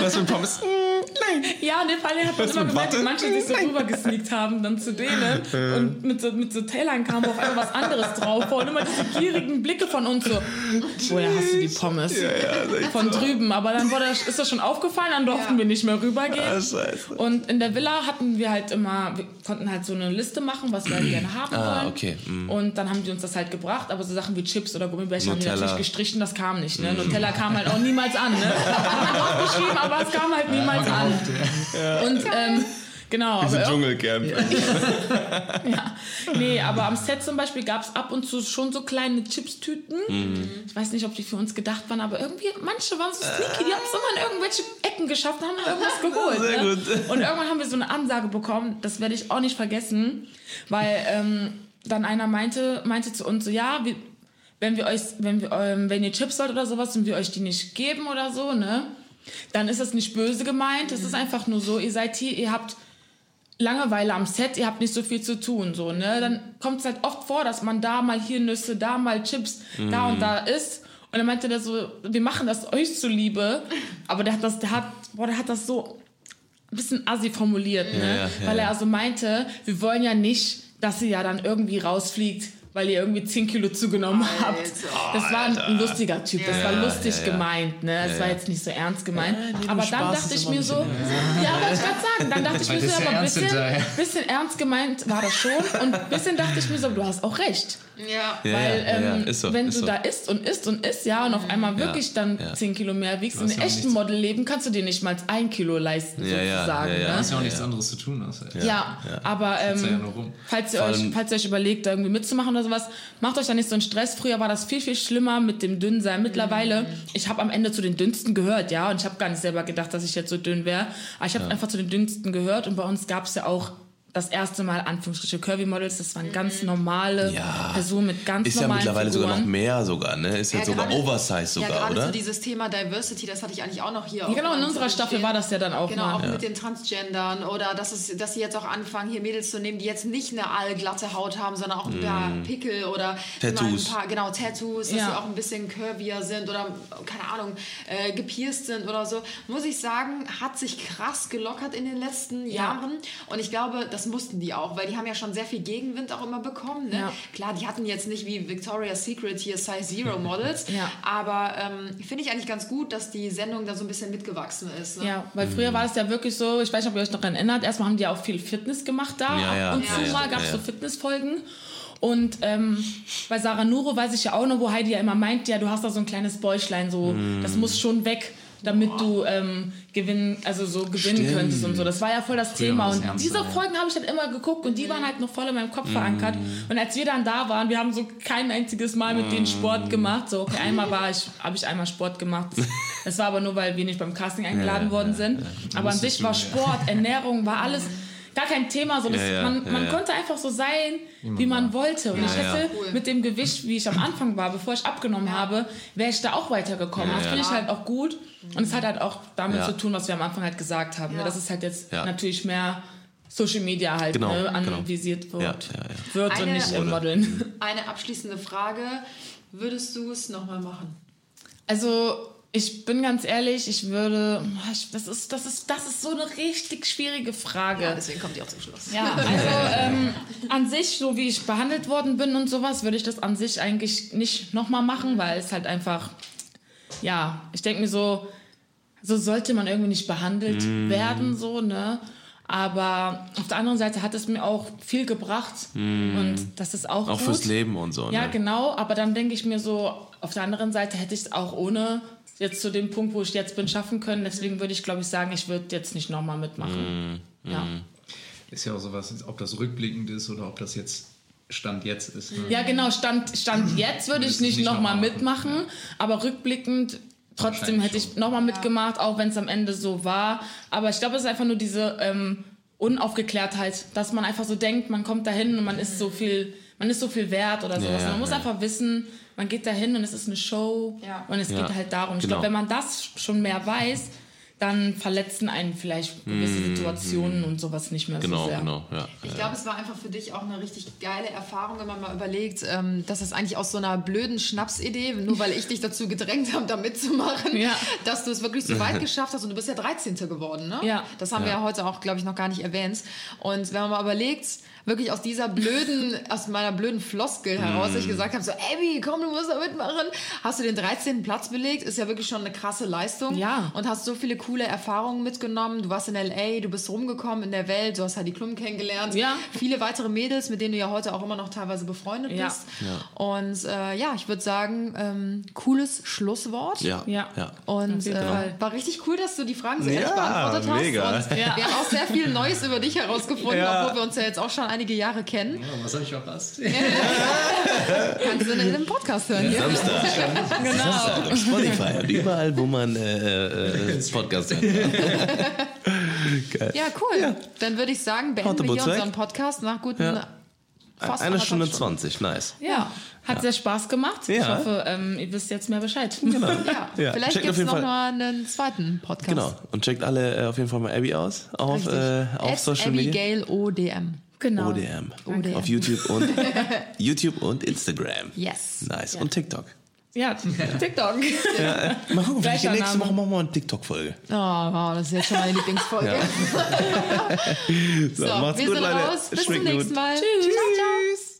was mit Pommes? Nein.
Ja, in dem Fall hat man
Was
immer gemerkt, wie manche sich so rüber gesneakt haben dann zu denen und mit so, mit so Tellern kam auf einmal was anderes drauf und immer diese gierigen Blicke von uns so, woher hast du die Pommes? von drüben, aber dann wurde, ist das schon aufgefallen, dann durften wir nicht mehr rübergehen.
Ah, scheiße.
Und in der Villa hatten wir halt immer, wir konnten halt so eine Liste machen, was wir halt gerne haben
Ah,
wollen.
okay, mm.
Und dann haben die uns das halt gebracht, aber so Sachen wie Chips oder Gummibärchen haben die natürlich gestrichen, das kam nicht. Ne? Nutella kam halt auch niemals an. Ne? Hat man draufgeschrieben, aber es kam halt niemals an. Und ähm, genau.
Diese
aber
Dschungelcamp.
ja. Nee, aber am Set zum Beispiel gab es ab und zu schon so kleine Chipstüten.
Mhm.
Ich weiß nicht, ob die für uns gedacht waren, aber irgendwie, manche waren so sneaky, die haben es immer in irgendwelche Ecken geschafft und haben irgendwas geholt.
Sehr
ne?
gut.
Und irgendwann haben wir so eine Ansage bekommen, das werde ich auch nicht vergessen, weil ähm, dann einer meinte, meinte zu uns so, ja, wir, wenn wir euch, wenn wir, ähm, wenn ihr Chips wollt oder sowas und wir euch die nicht geben oder so, ne, dann ist das nicht böse gemeint. Es ist einfach nur so, ihr seid hier, ihr habt Langeweile am Set, ihr habt nicht so viel zu tun, so, ne? Dann kommt es halt oft vor, dass man da mal hier Nüsse, da mal Chips, da und da isst. Und dann meinte der so, wir machen das euch zuliebe. Aber der hat das, der hat, boah, der hat das so ein bisschen assi formuliert, ne?
Ja, ja, ja,
Weil er also meinte, wir wollen ja nicht, dass sie ja dann irgendwie rausfliegt, weil ihr irgendwie 10 Kilo zugenommen habt. Das war ein, ein lustiger Typ, das war lustig
ja, ja.
gemeint, ne? Es war jetzt nicht so ernst gemeint. aber dann
Spaß
dachte ich mir so, ja, wollte ich gerade sagen, dann dachte ich mir so,
das ja
aber ein bisschen, bisschen ernst gemeint war das schon und ein bisschen dachte ich mir so, du hast auch recht.
Ja.
Ja,
Weil
ja, ja,
ähm,
ist so,
wenn du
so.
da isst und isst und isst, ja, und auf einmal wirklich dann
ja.
10 Kilo mehr wiegst, in
hast ja nichts-
Modelleben kannst du dir nicht mal ein Kilo leisten,
Ja, ja,
sozusagen.
ja, ja.
Ne?
hast ja auch nichts anderes zu tun. Außer,
Ja, aber ähm,
ja
falls, ihr euch, falls ihr euch überlegt, da irgendwie mitzumachen oder sowas, macht euch da nicht so einen Stress. Früher war das viel, viel schlimmer mit dem Dünnsein. Mittlerweile, ich habe am Ende zu den Dünnsten gehört, ja, und ich habe gar nicht selber gedacht, dass ich jetzt so dünn wäre. Aber ich habe einfach zu den Dünnsten gehört und bei uns gab es ja auch das erste Mal Anführungsstriche Curvy Models. Das waren ganz normale
Ja.
Personen mit ganz
Ist ja
normalen
mittlerweile
Figuren.
sogar noch mehr sogar, ne? Ist jetzt sogar Oversize
ja,
sogar,
gerade
oder?
so dieses Thema Diversity, das hatte ich eigentlich auch noch hier.
Ja, genau, in unserer Staffel war das ja dann auch
Genau,
mal.
auch mit den Transgendern oder dass, es, dass sie jetzt auch anfangen, hier Mädels zu nehmen, die jetzt nicht eine allglatte Haut haben, sondern auch ein paar Pickel oder
Tattoos.
ein paar, genau, Tattoos, dass
Ja.
sie auch ein bisschen curvier sind oder, keine Ahnung, äh, gepierst sind oder so. Muss ich sagen, hat sich krass gelockert in den letzten Jahren und ich glaube, das mussten die auch, weil die haben ja schon sehr viel Gegenwind auch immer bekommen. Ne?
Ja.
Klar, die hatten jetzt nicht wie Victoria's Secret hier Size Zero Models,
Ja.
aber ähm, finde ich eigentlich ganz gut, dass die Sendung da so ein bisschen mitgewachsen ist. Ne?
Ja, weil früher war das ja wirklich so, ich weiß nicht, ob ihr euch noch daran erinnert, erstmal haben die ja auch viel Fitness gemacht da.
Ja, ja.
Ab und
Ja,
zu
ja,
mal gab es
ja,
so. Fitnessfolgen. Und ähm, bei Sarah Nuro weiß ich ja auch noch, wo Heidi ja immer meint, ja, du hast da so ein kleines Bäuchlein, so,
Mm.
das muss schon weg, damit du ähm, gewinnen, also so gewinnen
Stimmt.
könntest und so. Das war ja voll das Thema.
war das
Und
ernster,
diese
ja.
Folgen habe ich dann immer geguckt und die waren halt noch voll in meinem Kopf
Mm.
verankert. Und als wir dann da waren, wir haben so kein einziges Mal mit denen Sport gemacht. So, okay, einmal war ich, habe ich einmal Sport gemacht. Das war aber nur, weil wir nicht beim Casting eingeladen worden sind. Aber an sich war Sport, Ernährung, war alles gar kein Thema. So, das,
Ja, ja,
man
ja,
man
ja.
konnte einfach so sein, wie man wollte. Und ich hätte
Cool.
mit dem Gewicht, wie ich am Anfang war, bevor ich abgenommen habe, wäre ich da auch weitergekommen.
Ja,
das
ja.
finde ich halt auch gut. Und es hat halt auch damit
Ja.
zu tun, was wir am Anfang halt gesagt haben.
Ja.
Das ist halt jetzt
Ja.
natürlich mehr Social Media halt
Genau,
ne,
genau.
anvisiert wird,
Ja, ja, ja.
wird und
Eine-
nicht im Modeln.
Eine abschließende Frage. Würdest du es nochmal machen?
Also ich bin ganz ehrlich, ich würde, ich, das ist, das ist, das ist so eine richtig schwierige Frage.
deswegen kommt die auch zum Schluss.
Ja, also ähm, an sich, so wie ich behandelt worden bin und sowas, würde ich das an sich eigentlich nicht nochmal machen, weil es halt einfach, ja, ich denke mir so, so sollte man irgendwie nicht behandelt werden, so, ne? Aber auf der anderen Seite hat es mir auch viel gebracht und das ist auch,
Auch
gut.
fürs Leben und so,
Ja,
ne?
genau, aber dann denke ich mir so, auf der anderen Seite hätte ich es auch ohne jetzt zu dem Punkt, wo ich jetzt bin, schaffen können. Deswegen würde ich, glaube ich, sagen, ich würde jetzt nicht nochmal mitmachen. Ja.
Ist ja auch sowas, ob das rückblickend ist oder ob das jetzt Stand jetzt ist. Ne?
ja, genau, Stand, Stand jetzt würde ich nicht
nicht
nochmal
noch mal
mitmachen, aber rückblickend trotzdem hätte ich nochmal mitgemacht, auch wenn es am Ende so war. Aber ich glaube, es ist einfach nur diese ähm, Unaufgeklärtheit, dass man einfach so denkt, man kommt dahin und man ist so viel, man ist so viel wert oder sowas.
Ja,
man muss einfach wissen, man geht dahin und es ist eine Show
Ja.
und es
Ja,
geht halt darum. Ich
genau.
glaube, wenn man das schon mehr weiß, dann verletzen einen vielleicht gewisse Situationen und sowas nicht mehr
Mhm. Genau,
so sehr.
genau, ja.
Ich glaube, es war einfach für dich auch eine richtig geile Erfahrung, wenn man mal überlegt, ähm, dass es eigentlich aus so einer blöden Schnapsidee, nur weil ich dich dazu gedrängt habe, da mitzumachen,
Ja.
dass du es wirklich so weit geschafft hast und du bist ja 13. geworden, ne?
Ja.
Das haben wir ja heute auch, glaube ich, noch gar nicht erwähnt. Und wenn man mal überlegt, wirklich aus dieser blöden, aus meiner blöden Floskel heraus,
Mhm.
ich gesagt habe, so, Abby, komm, du musst da mitmachen, hast du den 13. Platz belegt, ist ja wirklich schon eine krasse Leistung.
Ja.
Und hast so viele coole Erfahrungen mitgenommen. Du warst in L.A., du bist rumgekommen in der Welt, du hast Heidi Klum kennengelernt.
Ja.
Viele weitere Mädels, mit denen du ja heute auch immer noch teilweise befreundet
Ja.
bist. Und äh, ja, ich würde sagen, ähm, cooles Schlusswort.
Ja,
Ja.
ja.
Und äh, war richtig cool, dass du die Fragen so
Ja,
ehrlich beantwortet hast.
mega.
Und
Ja.
wir haben auch sehr viel Neues über dich herausgefunden,
Ja.
obwohl wir uns ja jetzt auch schon einige Jahre kennen.
Ja, was habe ich verpasst?
Kannst du in einem Podcast hören. Ja.
Samstag.
Genau.
Samstag auf Spotify und überall, wo man äh, äh, Podcast hört. Geil.
ja, cool. Dann würde ich sagen, beenden wir hier unseren Podcast nach guten
Ja.
fast
Eine Stunde. 20, nice.
Ja, hat sehr Spaß gemacht. Ich
Ja.
hoffe, ähm, ihr wisst jetzt mehr Bescheid.
Genau.
Ja,
Ja,
vielleicht
checkt
gibt es noch
Fall-
mal einen zweiten Podcast.
Genau. Und checkt alle äh, auf jeden Fall mal Abby aus auf,
Richtig.
äh, auf Social Media.
Abigail ODM.
Genau.
ODM.
ODM.
Auf YouTube und YouTube und Instagram.
Yes.
Nice. Und TikTok.
Ja, TikTok.
Mal gucken, vielleicht nächste. Woche machen wir mal eine TikTok-Folge.
Oh, wow, das ist jetzt schon meine Lieblingsfolge.
So,
So,
macht's
wir
gut,
sind
Leute.
raus. Bis zum
Schmeckt
nächsten
gut.
Mal. Tschüss. Ciao, ciao.